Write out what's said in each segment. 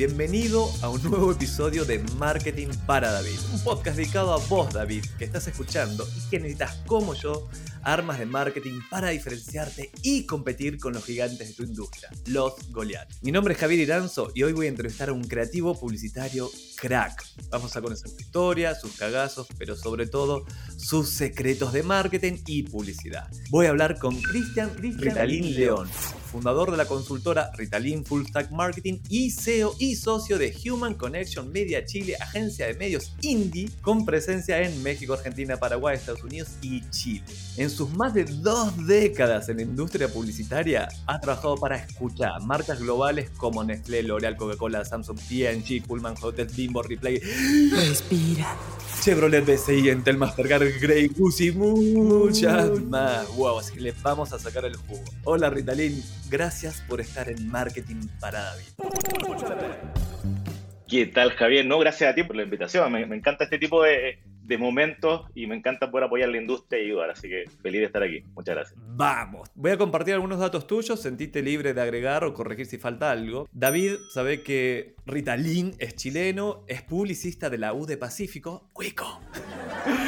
Bienvenido a un nuevo episodio de Marketing para David. Un podcast dedicado a vos, David, que estás escuchando y que necesitas, como yo, armas de marketing para diferenciarte y competir con los gigantes de tu industria, los Goliath. Mi nombre es Javier Iranzo y hoy voy a entrevistar a un creativo publicitario crack. Vamos a conocer su historia, sus cagazos, pero sobre todo sus secretos de marketing y publicidad. Voy a hablar con Cristian Ritalin León, fundador de la consultora Ritalin Full Stack Marketing y CEO y socio de Human Connection Media Chile, agencia de medios indie con presencia en México, Argentina, Paraguay, Estados Unidos y Chile. En sus más de dos décadas en la industria publicitaria, ha trabajado para escuchar marcas globales como Nestlé, L'Oreal, Coca-Cola, Samsung, P&G, Pullman Hotels, Bimbo, Replay, Respira. Chevrolet BCI, Entel, Mastercard, Grey Goose y muchas más. Wow, así que le vamos a sacar el jugo. Hola Ritalin, gracias por estar en Marketing para David. ¿Qué tal, Javier? No, gracias a ti por la invitación. Me, me encanta este tipo de, de, momentos y me encanta poder apoyar la industria y ayudar. Así que feliz de estar aquí. Muchas gracias. Vamos. Voy a compartir algunos datos tuyos. Sentite libre de agregar o corregir si falta algo. David sabe que Ritalin es chileno, es publicista de la U de Pacífico. ¡Cuico!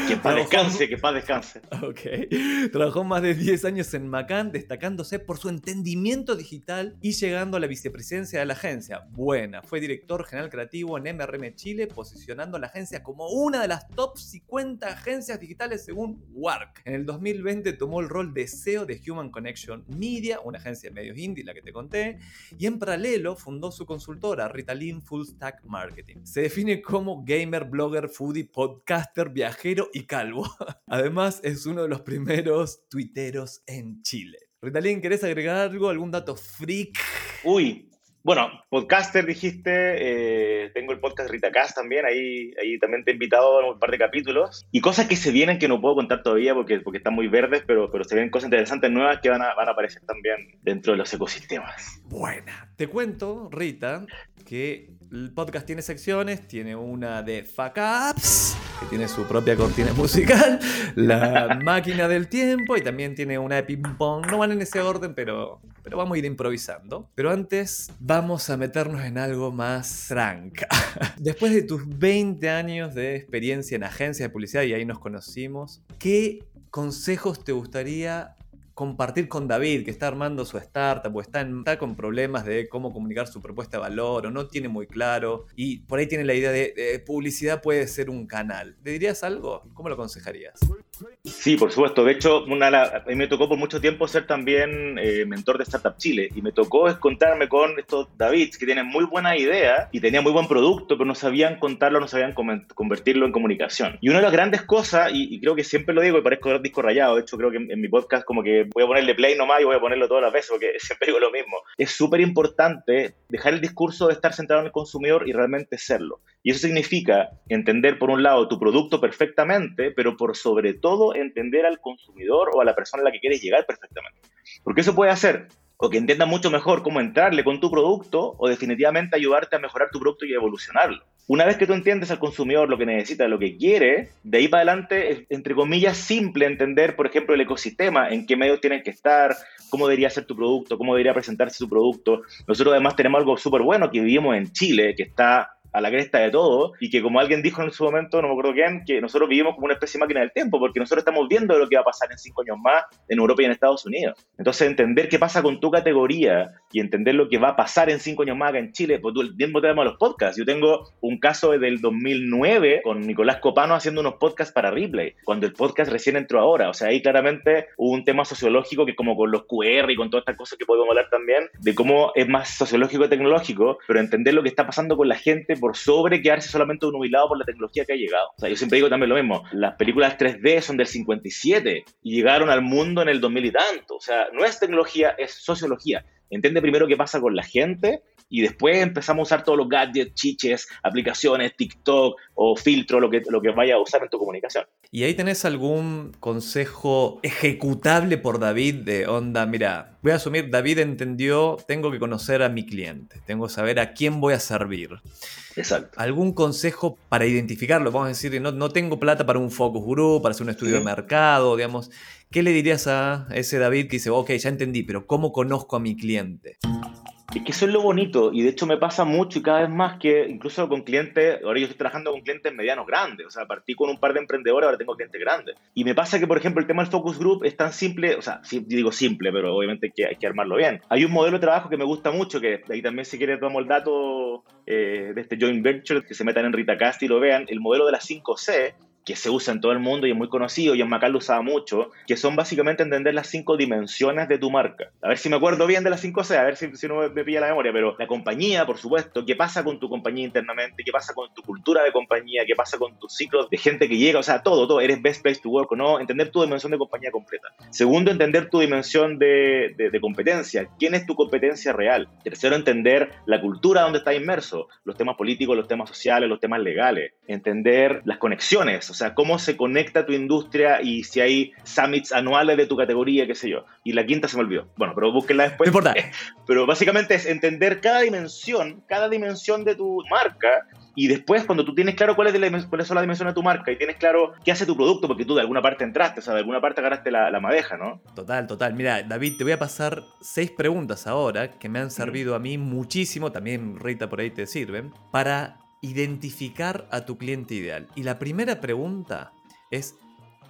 Que paz descanse, que paz descanse. Ok. Trabajó más de 10 años en Macan, destacándose por su entendimiento digital y llegando a la vicepresidencia de la agencia. Buena. Fue director general creativo en MRM Chile, posicionando a la agencia como una de las top 50 agencias digitales según WARC. En el 2020 tomó el rol de CEO de Human Connection Media, una agencia de medios indie, la que te conté, y en paralelo fundó su consultora Ritalin Full Stack Marketing. Se define como gamer, blogger, foodie, podcaster, viajero y calvo. Además, es uno de los primeros tuiteros en Chile. Ritalin, ¿querés agregar algo? ¿Algún dato freak? Uy, bueno, podcaster dijiste, eh, tengo el podcast Ritacast también, ahí, ahí también te he invitado a un par de capítulos. Y cosas que se vienen que no puedo contar todavía porque, porque están muy verdes, pero, pero se vienen cosas interesantes nuevas que van a, van a aparecer también dentro de los ecosistemas. Buena. Te cuento, Rita, que el podcast tiene secciones, tiene una de fuck ups, que tiene su propia cortina musical, la máquina del tiempo y también tiene una de ping pong. No van en ese orden, pero, pero vamos a ir improvisando. Pero antes vamos a meternos en algo más franca. Después de tus 20 años de experiencia en agencias de publicidad, y ahí nos conocimos, ¿qué consejos te gustaría compartir con David, que está armando su startup o está, en, está, con problemas de cómo comunicar su propuesta de valor o no tiene muy claro y por ahí tiene la idea de, publicidad puede ser un canal. ¿Le dirías algo? ¿Cómo lo aconsejarías? Sí, por supuesto. De hecho, a mí me tocó por mucho tiempo ser también eh, mentor de Startup Chile y me tocó encontrarme con estos Davids que tienen muy buena idea y tenían muy buen producto, pero no sabían contarlo, no sabían convertirlo en comunicación. Y una de las grandes cosas, y, creo que siempre lo digo y parezco disco rayado, de hecho creo que en, mi podcast como que voy a ponerle play nomás y voy a ponerlo todas las veces porque siempre digo lo mismo. Es súper importante dejar el discurso de estar centrado en el consumidor y realmente serlo. Y eso significa entender, por un lado, tu producto perfectamente, pero por sobre todo entender al consumidor o a la persona a la que quieres llegar perfectamente. Porque eso puede hacer o que entienda mucho mejor cómo entrarle con tu producto o definitivamente ayudarte a mejorar tu producto y evolucionarlo. Una vez que tú entiendes al consumidor lo que necesita, lo que quiere, de ahí para adelante es, entre comillas, simple entender, por ejemplo, el ecosistema, en qué medios tienes que estar, cómo debería ser tu producto, cómo debería presentarse tu producto. Nosotros además tenemos algo súper bueno que vivimos en Chile, que está a la cresta de todo y que como alguien dijo en su momento, no me acuerdo quién, que nosotros vivimos como una especie de máquina del tiempo porque nosotros estamos viendo lo que va a pasar en cinco años más en Europa y en Estados Unidos. Entonces entender qué pasa con tu categoría y entender lo que va a pasar en cinco años más acá en Chile, pues tú el tiempo tenemos los podcasts. Yo tengo un caso del 2009 con Nicolás Copano haciendo unos podcasts para Ripley, cuando el podcast recién entró ahora. O sea, ahí claramente hubo un tema sociológico que como con los QR y con todas estas cosas que podemos hablar también, de cómo es más sociológico y tecnológico, pero entender lo que está pasando con la gente por sobre quedarse solamente nubilado por la tecnología que ha llegado. O sea, yo siempre digo también lo mismo, las películas 3D son del 57 y llegaron al mundo en el 2000 y tanto. O sea, no es tecnología, es sociología. Entiende primero qué pasa con la gente y después empezamos a usar todos los gadgets, chiches, aplicaciones, TikTok o filtro, lo que, lo que vaya a usar en tu comunicación. ¿Y ahí tenés algún consejo ejecutable por David de onda? Mira, voy a asumir, David entendió, tengo que conocer a mi cliente, tengo que saber a quién voy a servir. Exacto. ¿Algún consejo para identificarlo? Vamos a decir, no, no tengo plata para un focus group, para hacer un estudio de mercado, digamos. ¿Qué le dirías a ese David que dice, ok, ya entendí, pero ¿cómo conozco a mi cliente? Es que eso es lo bonito y de hecho me pasa mucho y cada vez más que incluso con clientes, ahora yo estoy trabajando con clientes medianos grandes, o sea, partí con un par de emprendedores, ahora tengo clientes grandes. Y me pasa que, por ejemplo, el tema del focus group es tan simple, o sea, digo simple, pero obviamente hay que, hay que armarlo bien. Hay un modelo de trabajo que me gusta mucho, que ahí también si quieres tomamos el dato eh, de este joint venture, que se metan en Ritacast y lo vean, el modelo de las 5C, que se usa en todo el mundo y es muy conocido, y en Macal lo usaba mucho, que son básicamente entender las cinco dimensiones de tu marca. A ver si me acuerdo bien de las cinco C, a ver si, si no me pilla la memoria, pero la compañía, por supuesto, qué pasa con tu compañía internamente, qué pasa con tu cultura de compañía, qué pasa con tus ciclos de gente que llega, o sea, todo, todo, eres best place to work o no, entender tu dimensión de compañía completa. Segundo, entender tu dimensión de, de, de competencia, quién es tu competencia real. Tercero, entender la cultura donde estás inmerso, los temas políticos, los temas sociales, los temas legales, entender las conexiones, o sea, cómo se conecta tu industria y si hay summits anuales de tu categoría, qué sé yo. Y la quinta se me olvidó. Bueno, pero búsquenla después. No importa. Pero básicamente es entender cada dimensión, cada dimensión de tu marca y después, cuando tú tienes claro cuáles, son las dimensiones de tu marca y tienes claro qué hace tu producto, porque tú de alguna parte entraste, o sea, de alguna parte agarraste la, la madeja, ¿no? Total, total. Mira, David, te voy a pasar seis preguntas ahora que me han servido a mí muchísimo, también Rita por ahí te sirven, para identificar a tu cliente ideal. Y la primera pregunta es,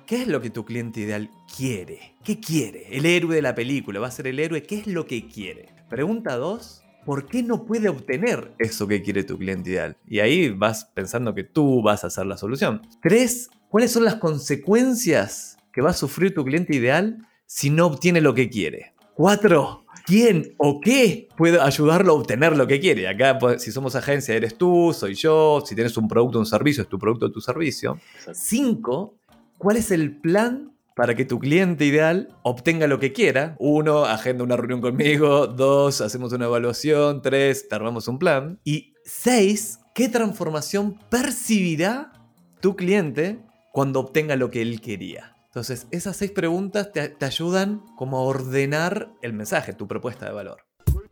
¿qué es lo que tu cliente ideal quiere? ¿Qué quiere? El héroe de la película va a ser el héroe, ¿qué es lo que quiere? Pregunta dos, ¿por qué no puede obtener eso que quiere tu cliente ideal? Y ahí vas pensando que tú vas a hacer la solución. Tres, ¿cuáles son las consecuencias que va a sufrir tu cliente ideal si no obtiene lo que quiere? Cuatro, quién o qué puede ayudarlo a obtener lo que quiere. Acá, pues, si somos agencia, eres tú, soy yo. Si tienes un producto o un servicio, es tu producto o tu servicio. Exacto. Cinco, ¿cuál es el plan para que tu cliente ideal obtenga lo que quiera? Uno, agenda una reunión conmigo. Dos, hacemos una evaluación. Tres, te armamos un plan. Y seis, ¿qué transformación percibirá tu cliente cuando obtenga lo que él quería? Entonces, esas seis preguntas te, te, ayudan como a ordenar el mensaje, tu propuesta de valor.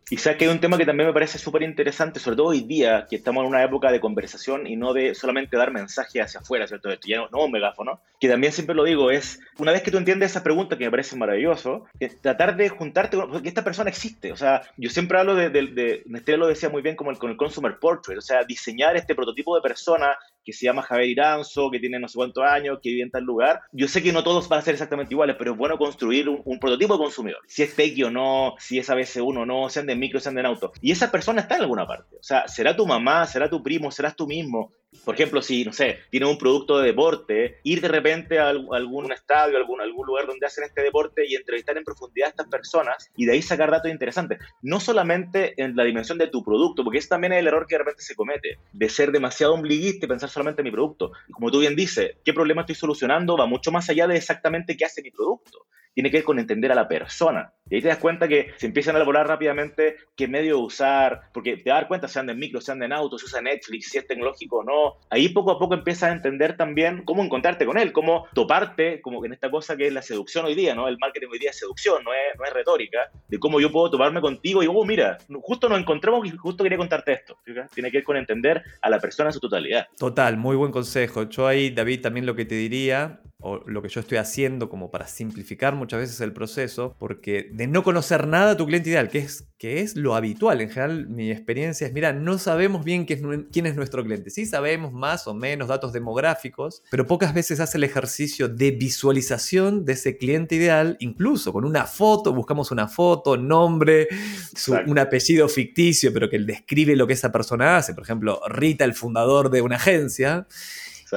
Y sabes que hay un tema que también me parece súper interesante, sobre todo hoy día, que estamos en una época de conversación y no de solamente dar mensajes hacia afuera, ¿cierto? Esto ya no, no un megáfono, que también siempre lo digo, es, una vez que tú entiendes esa pregunta, que me parece maravilloso, tratar de juntarte con, porque esta persona existe, o sea, yo siempre hablo de, de, de Nestlé lo decía muy bien como el, con el Consumer Portrait, o sea, diseñar este prototipo de persona que se llama Javier Iranzo, que tiene no sé cuántos años, que vive en tal lugar. Yo sé que no todos van a ser exactamente iguales, pero es bueno construir un, un prototipo de consumidor. Si es Peggy o no, si es ABC1 o no, sean de micro, sean de auto. Y esa persona está en alguna parte. O sea, será tu mamá, será tu primo, serás tú mismo. Por ejemplo, si, no sé, tienes un producto de deporte, ir de repente a algún estadio, algún, algún lugar donde hacen este deporte y entrevistar en profundidad a estas personas y de ahí sacar datos interesantes. No solamente en la dimensión de tu producto, porque ese también es el error que de repente se comete, de ser demasiado ombliguista y pensar solamente en mi producto. Como tú bien dices, ¿qué problema estoy solucionando? Va mucho más allá de exactamente qué hace mi producto tiene que ver con entender a la persona. Y ahí te das cuenta que se empiezan a elaborar rápidamente qué medio usar, porque te das cuenta, sean de micro, sean de auto, si usa Netflix, si es tecnológico o no. Ahí poco a poco empiezas a entender también cómo encontrarte con él, cómo toparte, como en esta cosa que es la seducción hoy día, ¿no? El marketing hoy día es seducción, no es, no es retórica, de cómo yo puedo toparme contigo y, oh, mira, justo nos encontramos y justo quería contarte esto. ¿sí? Tiene que ver con entender a la persona en su totalidad. Total, muy buen consejo. Yo ahí, David, también lo que te diría o lo que yo estoy haciendo como para simplificar muchas veces el proceso, porque de no conocer nada a tu cliente ideal, que es, que es lo habitual, en general mi experiencia es, mira, no sabemos bien quién es, quién es nuestro cliente, sí sabemos más o menos datos demográficos, pero pocas veces hace el ejercicio de visualización de ese cliente ideal, incluso con una foto, buscamos una foto, nombre, su, un apellido ficticio, pero que describe lo que esa persona hace, por ejemplo, Rita, el fundador de una agencia,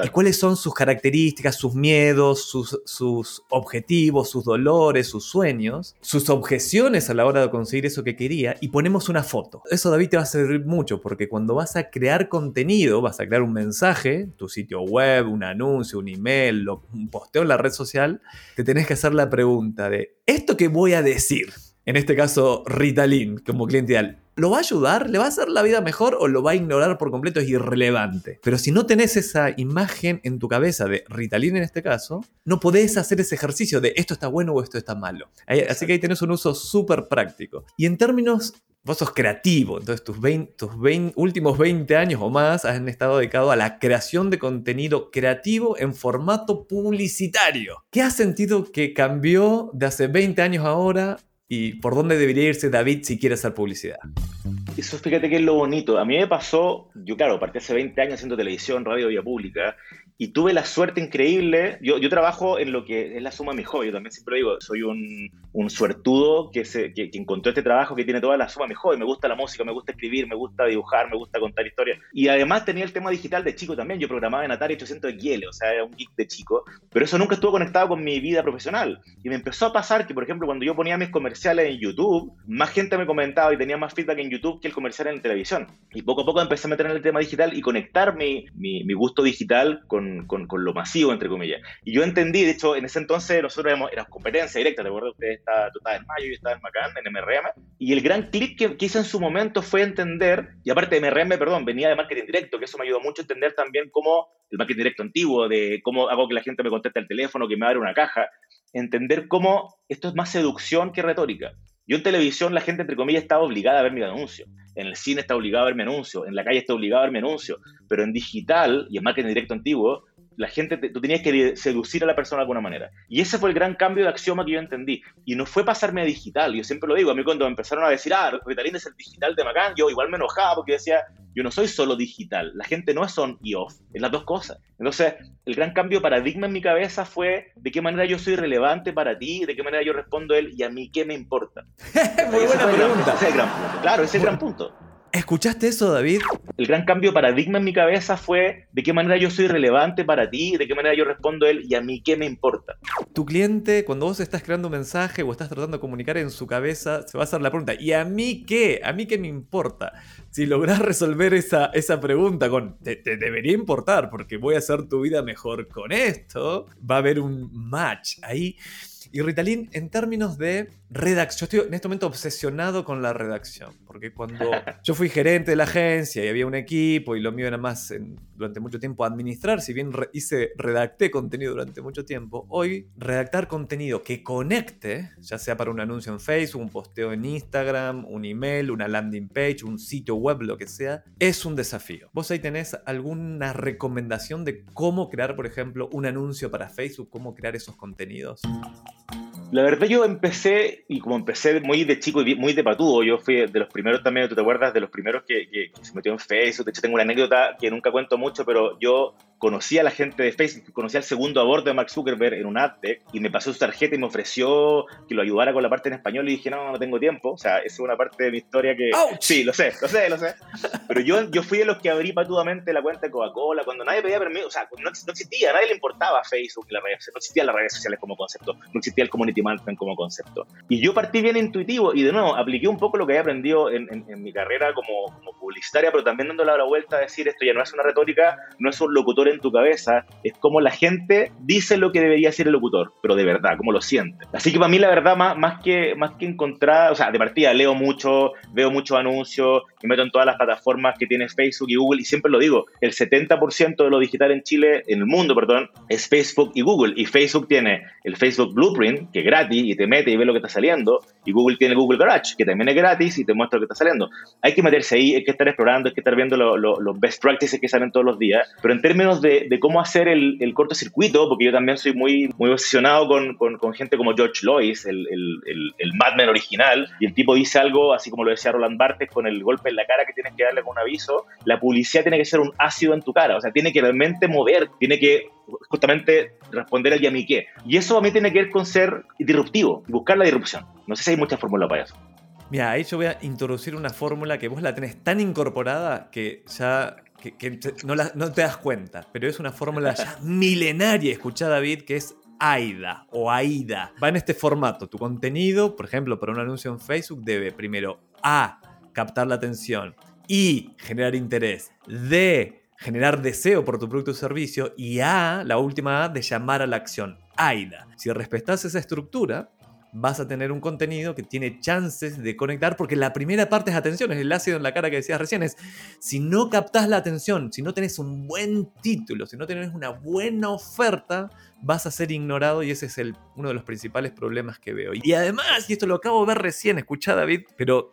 y cuáles son sus características, sus miedos, sus, objetivos, sus dolores, sus sueños, sus objeciones a la hora de conseguir eso que quería y ponemos una foto. Eso David te va a servir mucho porque cuando vas a crear contenido, vas a crear un mensaje, tu sitio web, un anuncio, un email, un posteo en la red social, te tenés que hacer la pregunta de, ¿esto que voy a decir? En este caso, Ritalin como cliente ideal. ¿Lo va a ayudar? ¿Le va a hacer la vida mejor o lo va a ignorar por completo? Es irrelevante. Pero si no tenés esa imagen en tu cabeza de Ritalin en este caso, no podés hacer ese ejercicio de esto está bueno o esto está malo. Así que ahí tenés un uso súper práctico. Y en términos vos sos creativo, entonces tus, tus últimos 20 años o más han estado dedicados a la creación de contenido creativo en formato publicitario. ¿Qué has sentido que cambió de hace 20 años ahora y por dónde debería irse David si quiere hacer publicidad? Eso fíjate que es lo bonito. A mí me pasó, yo claro, partí hace 20 años haciendo televisión, radio, vía pública, y tuve la suerte increíble. Yo, yo trabajo en lo que es la suma de mi hobby. Yo también siempre digo, soy un, un suertudo que, se, que, encontró este trabajo que tiene toda la suma de mi hobby. Me gusta la música, me gusta escribir, me gusta dibujar, me gusta contar historias. Y además tenía el tema digital de chico también. Yo programaba en Atari 800 XL, o sea, era un geek de chico. Pero eso nunca estuvo conectado con mi vida profesional. Y me empezó a pasar que, por ejemplo, cuando yo ponía mis comerciales en YouTube, más gente me comentaba y tenía más feedback en YouTube que el comercial en televisión. Y poco a poco empecé a meter en el tema digital y conectar mi, mi, mi gusto digital con, con, con lo masivo, entre comillas. Y yo entendí, de hecho, en ese entonces nosotros éramos, era competencia directa, ¿te acuerdas? Usted está, tú estabas en Mayo, yo estaba en Macán, en MRM. Y el gran clic que, hice en su momento fue entender, y aparte de MRM, perdón, venía de marketing directo, que eso me ayudó mucho a entender también cómo el marketing directo antiguo, de cómo hago que la gente me conteste el teléfono, que me abra una caja, entender cómo esto es más seducción que retórica. Yo en televisión la gente, entre comillas, estaba obligada a ver mi anuncio. En el cine está obligado a ver mi anuncio. En la calle está obligado a ver mi anuncio. Pero en digital y en marketing directo antiguo, la gente, tú tenías que seducir a la persona de alguna manera. Y ese fue el gran cambio de axioma que yo entendí. Y no fue pasarme a digital. Yo siempre lo digo, a mí cuando me empezaron a decir, ah, Ritalin es el digital de Macán, yo igual me enojaba porque decía, yo no soy solo digital. La gente no es on y off, es las dos cosas. Entonces, el gran cambio de paradigma en mi cabeza fue de qué manera yo soy relevante para ti, de qué manera yo respondo a él y a mí qué me importa. Muy buena pregunta. Ese es el gran punto. Claro, ese es el gran punto. ¿Escuchaste eso, David? El gran cambio de paradigma en mi cabeza fue de qué manera yo soy relevante para ti, de qué manera yo respondo a él y a mí qué me importa. Tu cliente, cuando vos estás creando un mensaje o estás tratando de comunicar en su cabeza, se va a hacer la pregunta, ¿y a mí qué? ¿A mí qué me importa? Si lográs resolver esa, esa pregunta con, te, te debería importar porque voy a hacer tu vida mejor con esto, va a haber un match ahí. Y Ritalin, en términos de redacción, yo estoy en este momento obsesionado con la redacción, porque cuando yo fui gerente de la agencia y había un equipo y lo mío era más durante mucho tiempo administrar, si bien hice, redacté contenido durante mucho tiempo, hoy redactar contenido que conecte, ya sea para un anuncio en Facebook, un posteo en Instagram, un email, una landing page, un sitio web, lo que sea, es un desafío. ¿Vos ahí tenés alguna recomendación de cómo crear, por ejemplo, un anuncio para Facebook, cómo crear esos contenidos? La verdad yo empecé, y como empecé muy de chico y muy de patudo, yo fui de los primeros también, ¿tú te acuerdas? De los primeros que, que, que se metió en Facebook, de hecho tengo una anécdota que nunca cuento mucho, pero yo conocí a la gente de Facebook, conocí al segundo aborto de Mark Zuckerberg en un AdTech y me pasó su tarjeta y me ofreció que lo ayudara con la parte en español y dije, no, no tengo tiempo. O sea, esa es una parte de mi historia que... Sí, lo sé, lo sé, lo sé. Pero yo, yo fui de los que abrí patudamente la cuenta de Coca-Cola cuando nadie pedía permiso, o sea, no, no, existía, a nadie le importaba Facebook, la red, no existían las redes sociales como concepto, no existía el community management como concepto. Y yo partí bien intuitivo y de nuevo apliqué un poco lo que había aprendido en, en, mi carrera como, como publicitaria, pero también dándole la vuelta a decir esto ya no es una retórica, no es un locutor en tu cabeza es como la gente dice lo que debería ser el locutor, pero de verdad, como lo siente. Así que para mí la verdad, más, más, que, más que encontrar, o sea, de partida leo mucho, veo muchos anuncios, me meto en todas las plataformas que tiene Facebook y Google y siempre lo digo, el 70% de lo digital en Chile, en el mundo, perdón, es Facebook y Google. Y Facebook tiene el Facebook Blueprint, que gratis y te mete y ve lo que está saliendo, y Google tiene Google Garage, que también es gratis y te muestra lo que está saliendo. Hay que meterse ahí, hay que estar explorando, hay que estar viendo los best practices que salen todos los días, pero en términos de, cómo hacer el, el, cortocircuito, porque yo también soy muy, muy obsesionado con, con, gente como George Lois, el, el, el, Mad Men original, y el tipo dice algo, así como lo decía Roland Barthes, con el golpe en la cara que tienes que darle con un aviso, la publicidad tiene que ser un ácido en tu cara, o sea, tiene que realmente mover, tiene que justamente responder al qué. Y eso a mí tiene que ver con ser disruptivo, buscar la disrupción. No sé si hay muchas fórmulas para eso. Mira, ahí yo voy a introducir una fórmula que vos la tenés tan incorporada que ya que, no, no, te das cuenta, pero es una fórmula ya milenaria, escucha David, que es AIDA o AIDA. Va en este formato. Tu contenido, por ejemplo, para un anuncio en Facebook, debe primero A, captar la atención y generar interés. D, generar deseo por tu producto o servicio. Y A, la última A, de llamar a la acción. AIDA. Si respetas esa estructura, vas a tener un contenido que tiene chances de conectar, porque la primera parte es atención, es el ácido en la cara que decías recién, es si no captás la atención, si no tenés un buen título, si no tenés una buena oferta, vas a ser ignorado y ese es uno de los principales problemas que veo. Y además, y esto lo acabo de ver recién, escuchá David, pero...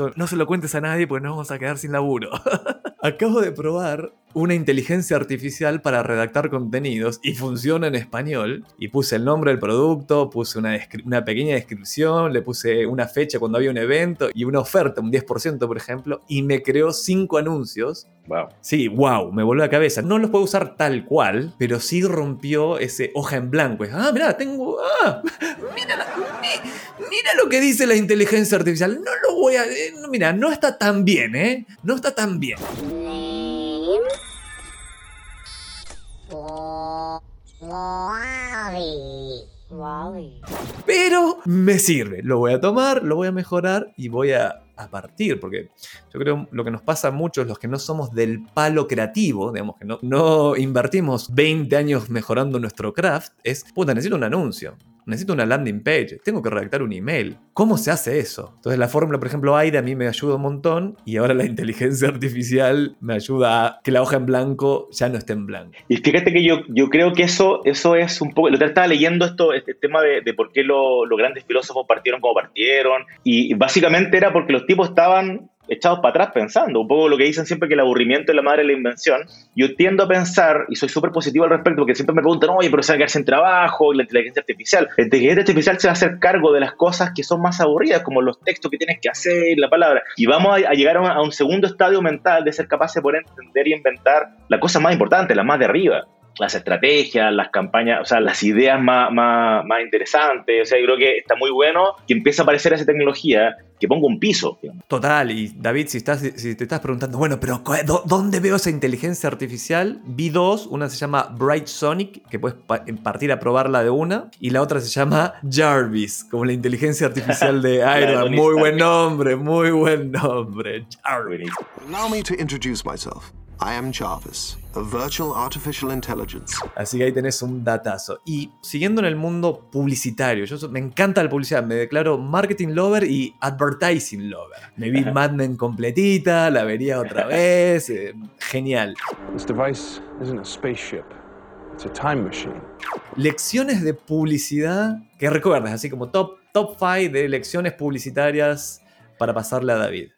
Esto no se lo cuentes a nadie porque nos vamos a quedar sin laburo. Acabo de probar una inteligencia artificial para redactar contenidos y funciona en español. Y puse el nombre del producto, puse una, una, pequeña descripción, le puse una fecha cuando había un evento y una oferta, un 10% por ejemplo, y me creó cinco anuncios. Wow. Sí, wow, me voló la cabeza. No los puedo usar tal cual, pero sí rompió ese hoja en blanco. Ah, mira, tengo. Ah, mira, mira lo que dice la inteligencia artificial. No lo voy a. Eh, mira, no está tan bien, ¿eh? No está tan bien. Pero me sirve, lo voy a tomar, lo voy a mejorar y voy a, partir, porque yo creo lo que nos pasa a muchos, los que no somos del palo creativo, digamos que no, no invertimos 20 años mejorando nuestro craft, es, puta, necesito un anuncio necesito una landing page, tengo que redactar un email. ¿Cómo se hace eso? Entonces la fórmula, por ejemplo, AIDA a mí me ayuda un montón y ahora la inteligencia artificial me ayuda a que la hoja en blanco ya no esté en blanco. Y fíjate que yo, yo creo que eso, eso es un poco, lo que estaba leyendo esto, este tema de, por qué los grandes filósofos partieron como partieron y básicamente era porque los tipos estaban echados para atrás pensando, un poco lo que dicen siempre que el aburrimiento es la madre de la invención. Yo tiendo a pensar, y soy súper positivo al respecto, porque siempre me preguntan, oye, pero se va a quedarse en trabajo, la inteligencia artificial. La inteligencia artificial se va a hacer cargo de las cosas que son más aburridas, como los textos que tienes que hacer, la palabra. Y vamos a, llegar a un, segundo estadio mental de ser capaces de poder entender y inventar la cosa más importante, la más de arriba las estrategias, las campañas, o sea, las ideas más, más, más, interesantes. O sea, yo creo que está muy bueno que empiece a aparecer esa tecnología que ponga un piso. Total, y David, si, estás, si te estás preguntando, bueno, pero ¿dónde veo esa inteligencia artificial? Vi dos, una se llama Bright Sonic, que puedes partir a probarla de una, y la otra se llama Jarvis, como la inteligencia artificial de Iron Muy buen nombre, muy buen nombre, Jarvis. Allow me to introduce myself. I am Jarvis, a virtual artificial intelligence. Así que ahí tenés un datazo. Y siguiendo en el mundo publicitario, yo me encanta la publicidad, me declaro marketing lover y advertising lover. Me vi Mad Men completita, la vería otra vez, eh, genial. This device isn't a spaceship. It's a time machine. Lecciones de publicidad que recuerdas, así como top top 5 de lecciones publicitarias para pasarle a David.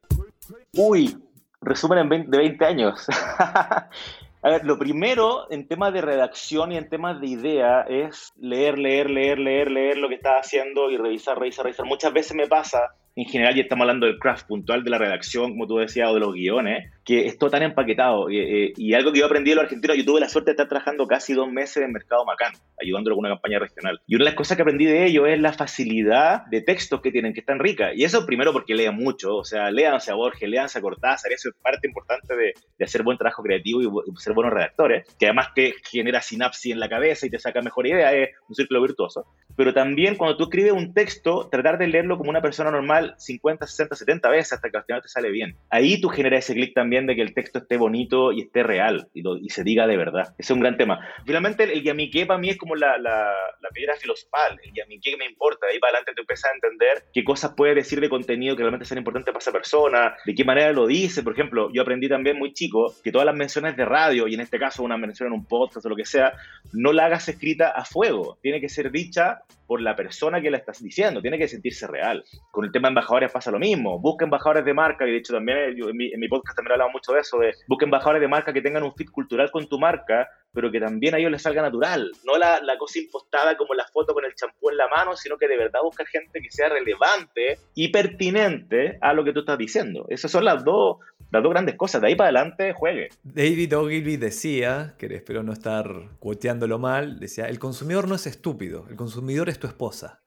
Uy, resumen de 20 años. A ver, lo primero en temas de redacción y en temas de idea es leer, leer, leer, leer, leer lo que estás haciendo y revisar, revisar, revisar. Muchas veces me pasa en general, ya estamos hablando del craft puntual de la redacción, como tú decías, o de los guiones, que es todo tan empaquetado. Eh, y algo que yo aprendí de los argentinos, yo tuve la suerte de estar trabajando casi dos meses en Mercado Macán, ayudándolo con una campaña regional. Y una de las cosas que aprendí de ellos es la facilidad de textos que tienen, que están ricas. Y eso primero porque leen mucho, o sea, léanse a Borges, léanse a Cortázar, eso es parte importante de, de hacer buen trabajo creativo y, ser buenos redactores, que además te genera sinapsis en la cabeza y te saca mejor idea, es un círculo virtuoso. Pero también cuando tú escribes un texto, tratar de leerlo como una persona normal 50, 60, 70 veces hasta que al final te sale bien. Ahí tú generas ese clic también de que el texto esté bonito y esté real y, se diga de verdad. Ese es un gran tema. Finalmente, el, yamique para mí es como la, la, piedra filosofal. El yamique me importa. De ahí para adelante te empiezas a entender qué cosas puede decir de contenido que realmente sean importantes para esa persona, de qué manera lo dice. Por ejemplo, yo aprendí también muy chico que todas las menciones de radio, y en este caso una mención en un podcast o lo que sea, no la hagas escrita a fuego. Tiene que ser dicha por la persona que la estás diciendo. Tiene que sentirse real. Con el tema embajadores pasa lo mismo. Busca embajadores de marca, y de hecho también en, mi, podcast también mucho de eso, de busca embajadores de marca que tengan un fit cultural con tu marca, pero que también a ellos les salga natural. No la, la cosa impostada como la foto con el champú en la mano, sino que de verdad busca gente que sea relevante y pertinente a lo que tú estás diciendo. Esas son las dos, las dos grandes cosas. De ahí para adelante, juegue. David Ogilvy decía, que espero no estar cuoteándolo mal, decía, el consumidor no es estúpido, el consumidor es tu esposa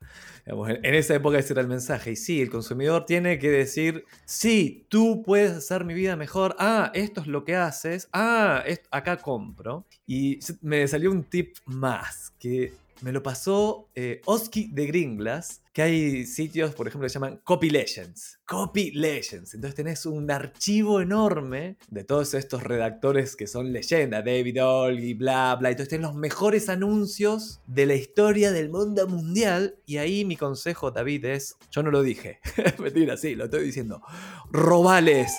en esa época ese era el mensaje. Y sí, el consumidor tiene que decir, sí, tú puedes hacer mi vida mejor. Ah, esto es lo que haces. Ah, acá compro. Y me salió un tip más, que me lo pasó eh, Oski de Gringlas, que hay sitios, por ejemplo, que se llaman Copy Legends. Copy Legends. Entonces tenés un archivo enorme de todos estos redactores que son leyenda, David Olgi, bla, bla. Entonces tenés los mejores anuncios de la historia del mundo mundial. Y ahí mi consejo, David, es, yo no lo dije, mentira, sí, lo estoy diciendo, robales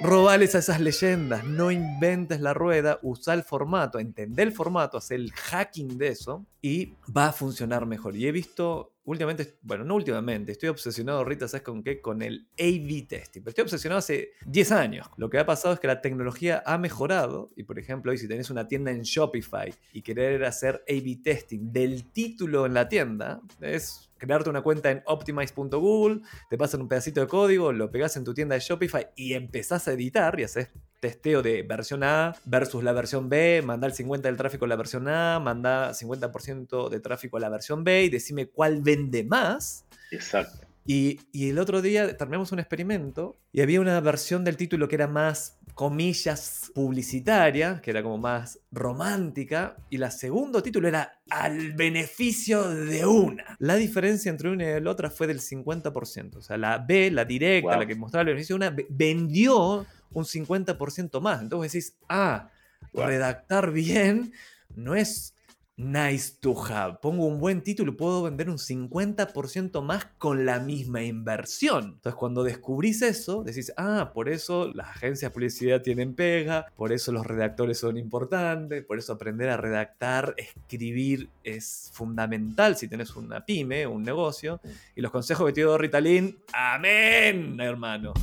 robales a esas leyendas, no inventes la rueda, usa el formato, entendé el formato, haz el hacking de eso y va a funcionar mejor. Y he visto últimamente, bueno, no últimamente, estoy obsesionado, Rita, ¿sabes con qué? Con el A-B testing. Pero estoy obsesionado hace 10 años. Lo que ha pasado es que la tecnología ha mejorado y, por ejemplo, hoy si tenés una tienda en Shopify y querer hacer A-B testing del título en la tienda, es crearte una cuenta en optimize.google, te pasan un pedacito de código, lo pegas en tu tienda de Shopify y empezás a editar y haces testeo de versión A versus la versión B, manda el 50% del tráfico a la versión A, manda 50% de tráfico a la versión B y decime cuál vende más. Exacto. Y, y, el otro día terminamos un experimento y había una versión del título que era más, comillas, publicitaria, que era como más romántica, y la segundo título era al beneficio de una. La diferencia entre una y la otra fue del 50%. O sea, la B, la directa, la que mostraba el beneficio de una, vendió un 50% más. Entonces decís, ah, redactar bien no es nice to have. Pongo un buen título y puedo vender un 50% más con la misma inversión. Entonces, cuando descubrís eso, decís, ah, por eso las agencias de publicidad tienen pega, por eso los redactores son importantes, por eso aprender a redactar, escribir es fundamental si tenés una pyme, un negocio. Y los consejos que te dio Ritalin, amén, hermano.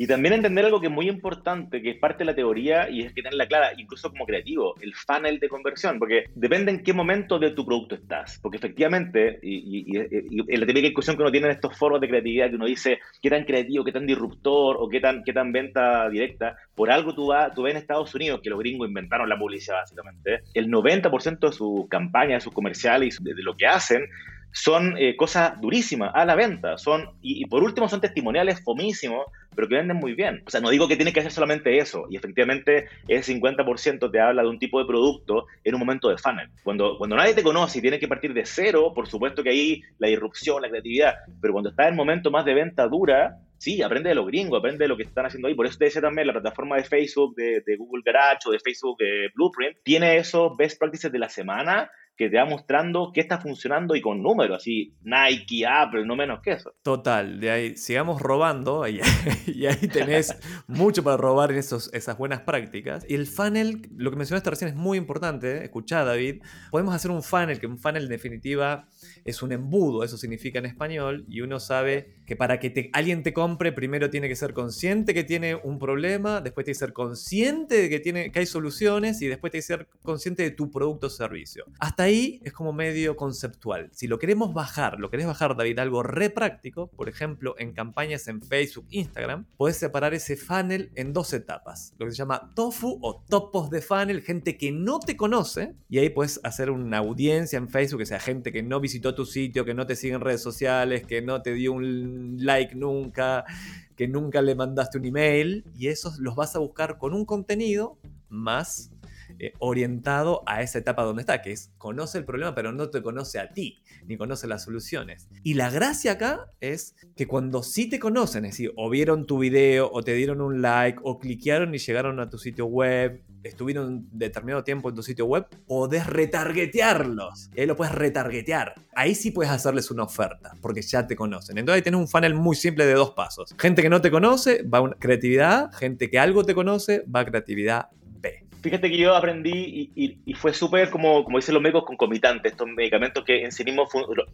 Y también entender algo que es muy importante, que es parte de la teoría y es que tenerla clara, incluso como creativo, el funnel de conversión, porque depende en qué momento de tu producto estás. Porque efectivamente, y, y, la típica discusión que uno tiene en estos foros de creatividad, que uno dice qué tan creativo, qué tan disruptor o qué tan, qué tan venta directa, por algo tú, vas, tú ves en Estados Unidos, que los gringos inventaron la publicidad básicamente, el 90% de sus campañas, de sus comerciales y de lo que hacen, son eh, cosas durísimas a la venta. Son, y, por último, son testimoniales fomísimos, pero que venden muy bien. O sea, no digo que tiene que hacer solamente eso. Y efectivamente, ese 50% te habla de un tipo de producto en un momento de funnel. Cuando, cuando nadie te conoce y tienes que partir de cero, por supuesto que ahí la irrupción, la creatividad. Pero cuando estás en el momento más de venta dura, sí, aprende de lo gringo, aprende de lo que están haciendo ahí. Por eso te decía también la plataforma de Facebook, de, Google Garage o de Facebook Blueprint, tiene esos best practices de la semana que te va mostrando qué está funcionando y con números, así Nike, Apple, no menos que eso. Total, de ahí sigamos robando y, y ahí tenés mucho para robar en esos, esas buenas prácticas. Y el funnel, lo que mencionaste recién es muy importante, escuchá David, podemos hacer un funnel, que un funnel en definitiva es un embudo, eso significa en español, y uno sabe que para que alguien te compre, primero tiene que ser consciente que tiene un problema, después tiene que ser consciente de que, tiene, que hay soluciones y después tiene que ser consciente de tu producto o servicio. Hasta ahí es como medio conceptual. Si lo queremos bajar, lo querés bajar, David, algo re práctico, por ejemplo, en campañas en Facebook, Instagram, puedes separar ese funnel en dos etapas, lo que se llama tofu o topos de funnel, gente que no te conoce, y ahí puedes hacer una audiencia en Facebook, que sea gente que no visitó tu sitio, que no te sigue en redes sociales, que no te dio un like nunca, que nunca le mandaste un email, y esos los vas a buscar con un contenido más eh, orientado a esa etapa donde está, que es conoce el problema pero no te conoce a ti, ni conoce las soluciones. Y la gracia acá es que cuando sí te conocen, es decir, o vieron tu video, o te dieron un like, o cliquearon y llegaron a tu sitio web, estuvieron determinado tiempo en tu sitio web, podés retargetearlos. Ahí lo puedes retargetear. Ahí sí puedes hacerles una oferta, porque ya te conocen. Entonces ahí tenés un funnel muy simple de dos pasos. Gente que no te conoce, va a creatividad. Gente que algo te conoce, va a creatividad Fíjate que yo aprendí y, fue súper, como, como dicen los médicos, concomitantes, estos medicamentos que en sí mismos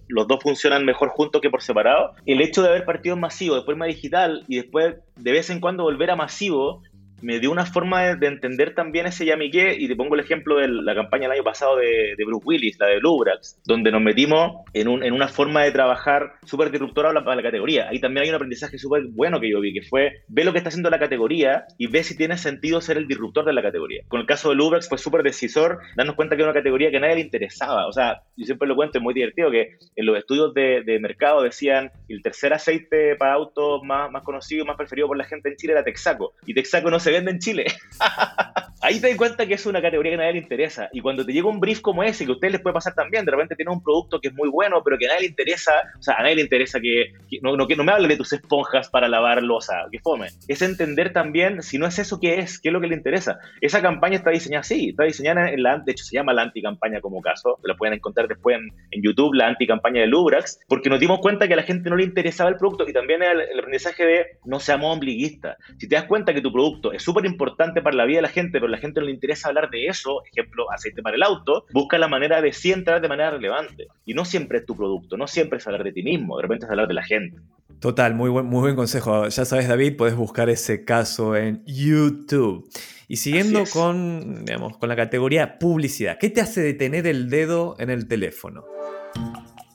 los dos funcionan mejor juntos que por separado. El hecho de haber partido masivo, después más digital y después de vez en cuando volver a masivo, me dio una forma de, entender también ese yamiqué y te pongo el ejemplo de la campaña del año pasado de, Bruce Willis, la de Lubrax, donde nos metimos en, un, en una forma de trabajar súper disruptora para la, categoría. Ahí también hay un aprendizaje súper bueno que yo vi, que fue ve lo que está haciendo la categoría y ve si tiene sentido ser el disruptor de la categoría. Con el caso de Lubrax fue súper decisor darnos cuenta que era una categoría que a nadie le interesaba. O sea, yo siempre lo cuento, es muy divertido que en los estudios de, de mercado decían el tercer aceite para autos más, más conocido, más preferido por la gente en Chile era Texaco. Y Texaco no se vende en Chile. Ahí te das cuenta que es una categoría que a nadie le interesa. Y cuando te llega un brief como ese, que a ustedes les puede pasar también, de repente tiene un producto que es muy bueno, pero que a nadie le interesa, o sea, a nadie le interesa que, no, no, que no me hable de tus esponjas para lavar losa, que fome. Es entender también, si no es eso, ¿qué es? ¿Qué es lo que le interesa? Esa campaña está diseñada así, está diseñada en la, de hecho se llama la anticampaña como caso, la pueden encontrar después en, en YouTube, la anticampaña de Lubrax, porque nos dimos cuenta que a la gente no le interesaba el producto y también el, el aprendizaje de no seamos ombliguistas. Si te das cuenta que tu producto es súper importante para la vida de la gente, pero a la gente no le interesa hablar de eso, ejemplo, aceite para el auto, busca la manera de sí entrar de manera relevante. Y no siempre es tu producto, no siempre es hablar de ti mismo, de repente es hablar de la gente. Total, muy buen, muy buen consejo. Ya sabes, David, puedes buscar ese caso en YouTube. Y siguiendo con, digamos, con la categoría publicidad, ¿qué te hace detener el dedo en el teléfono?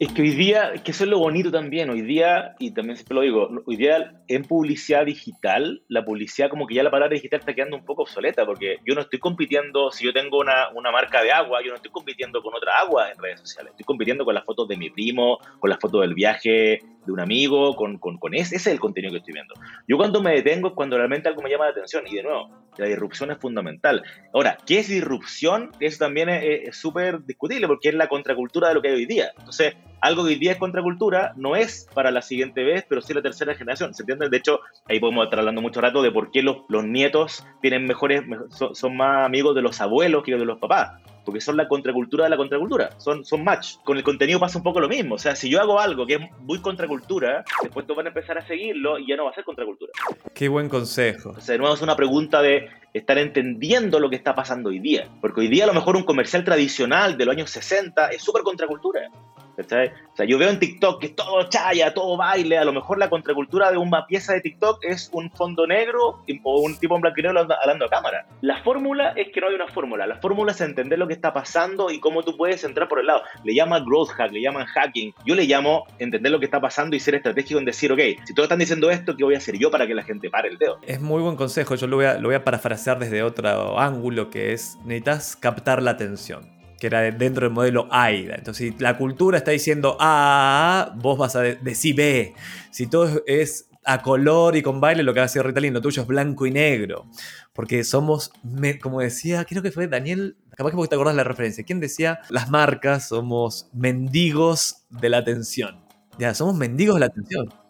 Es que hoy día, que eso es lo bonito también, hoy día, y también siempre lo digo, hoy día en publicidad digital, la publicidad como que ya la palabra digital está quedando un poco obsoleta, porque yo no estoy compitiendo, si yo tengo una, una marca de agua, yo no estoy compitiendo con otra agua en redes sociales, estoy compitiendo con las fotos de mi primo, con las fotos del viaje de un amigo, con, con, con ese, ese es el contenido que estoy viendo. Yo cuando me detengo es cuando realmente algo me llama la atención, y de nuevo, la disrupción es fundamental. Ahora, ¿qué es disrupción? Eso también es súper discutible, porque es la contracultura de lo que hay hoy día. Entonces, algo que hoy día es contracultura no es para la siguiente vez, pero sí la tercera generación. ¿Se entiende? De hecho, ahí podemos estar hablando mucho rato de por qué los, los nietos tienen mejores, son, son, más amigos de los abuelos que de los papás. Porque son la contracultura de la contracultura, son, son match. Con el contenido pasa un poco lo mismo. O sea, si yo hago algo que es muy contracultura, después tú van a empezar a seguirlo y ya no va a ser contracultura. Qué buen consejo. O sea, de nuevo es una pregunta de estar entendiendo lo que está pasando hoy día. Porque hoy día a lo mejor un comercial tradicional de los años 60 es súper contracultura. O sea, yo veo en TikTok que todo chaya, todo baile, a lo mejor la contracultura de una pieza de TikTok es un fondo negro o un tipo en blanco y negro hablando a cámara. La fórmula es que no hay una fórmula, la fórmula es entender lo que está pasando y cómo tú puedes entrar por el lado. Le llaman growth hack, le llaman hacking, yo le llamo entender lo que está pasando y ser estratégico en decir, ok, si todos están diciendo esto, ¿qué voy a hacer yo para que la gente pare el dedo? Es muy buen consejo, yo lo voy a, lo voy a parafrasear desde otro ángulo que es, necesitas captar la atención que era dentro del modelo AIDA. Entonces, si la cultura está diciendo A, vos vas a decir B. Si todo es a color y con baile, lo que ha sido Ritalin, lo tuyo es blanco y negro. Porque somos, como decía, creo que fue Daniel, capaz que te acordás la referencia. ¿Quién decía? Las marcas somos mendigos de la atención. Ya, somos mendigos de la atención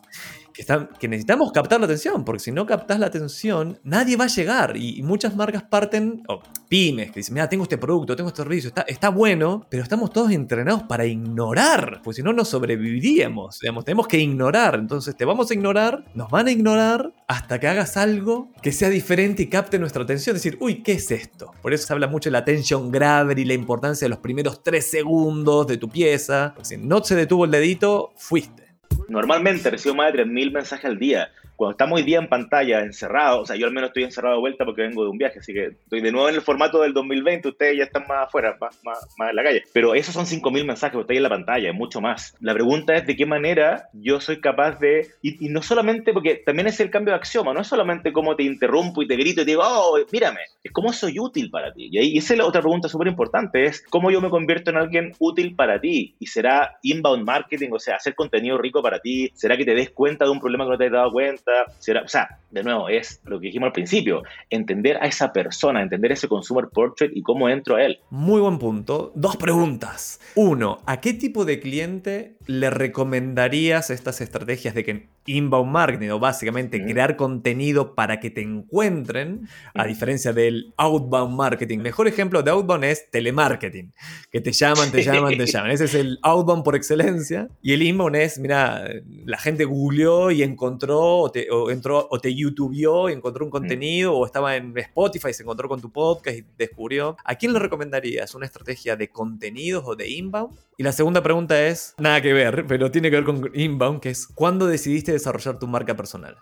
que, necesitamos captar la atención, porque si no captas la atención, nadie va a llegar. Y, muchas marcas parten, o pymes, que dicen, mira, tengo este producto, tengo este servicio, está, bueno, pero estamos todos entrenados para ignorar, porque si no, no sobreviviríamos. Digamos, tenemos que ignorar. Entonces, te vamos a ignorar, nos van a ignorar hasta que hagas algo que sea diferente y capte nuestra atención. Es decir, uy, ¿qué es esto? Por eso se habla mucho de la attention gravity, la importancia de los primeros tres segundos de tu pieza. si no se detuvo el dedito, fuiste. Normalmente recibo más de 3.000 mensajes al día cuando estamos hoy día en pantalla, encerrados, o sea, yo al menos estoy encerrado de vuelta porque vengo de un viaje, así que estoy de nuevo en el formato del 2020, ustedes ya están más afuera, más, más, en la calle. Pero esos son 5.000 mensajes que en la pantalla, mucho más. La pregunta es de qué manera yo soy capaz de, y, no solamente, porque también es el cambio de axioma, no es solamente cómo te interrumpo y te grito y te digo, oh, mírame, es cómo soy útil para ti. Y, ahí, esa es la otra pregunta súper importante, es cómo yo me convierto en alguien útil para ti. Y será inbound marketing, o sea, hacer contenido rico para ti, será que te des cuenta de un problema que no te has dado cuenta, será, o sea, de nuevo, es lo que dijimos al principio, entender a esa persona, entender ese consumer portrait y cómo entro a él. Muy buen punto. Dos preguntas. Uno, ¿a qué tipo de cliente le recomendarías estas estrategias de que inbound marketing o básicamente crear contenido para que te encuentren, a diferencia del outbound marketing? Mejor ejemplo de outbound es telemarketing, que te llaman, te llaman, te llaman. Ese es el outbound por excelencia. Y el inbound es, mira, la gente googleó y encontró o, entró o te YouTubeó y encontró un mm. contenido o estaba en Spotify y se encontró con tu podcast y descubrió. ¿A quién le recomendarías una estrategia de contenidos o de inbound? Y la segunda pregunta es, nada que ver, pero tiene que ver con inbound, que es, ¿cuándo decidiste desarrollar tu marca personal?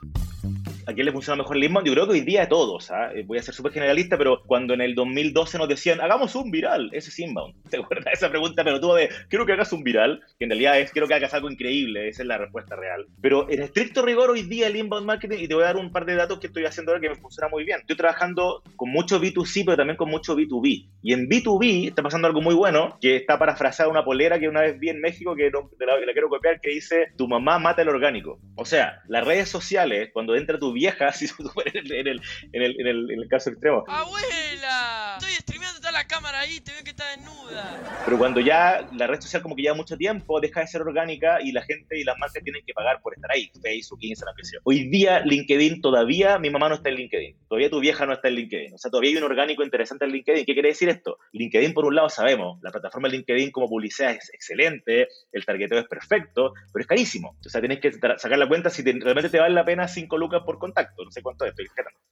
¿A quién le funciona mejor el inbound? Yo creo que hoy día a todos. ¿ah? Eh, voy a ser súper generalista, pero cuando en el 2012 nos decían, hagamos un viral, ese es inbound. ¿Te acuerdas esa pregunta pero tú de, quiero que hagas un viral? Que en realidad es, quiero que hagas algo increíble. Esa es la respuesta real. Pero en estricto rigor, hoy día el inbound marketing, y te voy a dar un par de datos que estoy haciendo ahora que me funciona muy bien. Estoy trabajando con mucho B2C, pero también con mucho B2B. Y en B2B está pasando algo muy bueno, que está parafraseada una polera que una vez vi en México, que la, la quiero copiar, que dice, tu mamá mata el orgánico. O sea, las redes sociales, cuando entra tu vieja, si en el, en, el, en, el, en el caso extremo. ¡Abuela! Estoy streameando, la cámara ahí, te veo que está desnuda. Pero cuando ya la red social como que lleva mucho tiempo, deja de ser orgánica y la gente y las marcas tienen que pagar por estar ahí, Facebook, Instagram, que Hoy día LinkedIn todavía, mi mamá no está en LinkedIn, todavía tu vieja no está en LinkedIn, o sea, todavía hay un orgánico interesante en LinkedIn. ¿Qué quiere decir esto? LinkedIn por un lado sabemos, la plataforma de LinkedIn como publicidad es excelente, el targeteo es perfecto, pero es carísimo. O sea, tienes que sacar la cuenta si realmente te vale la pena 5 lucas por contacto, no sé cuánto es,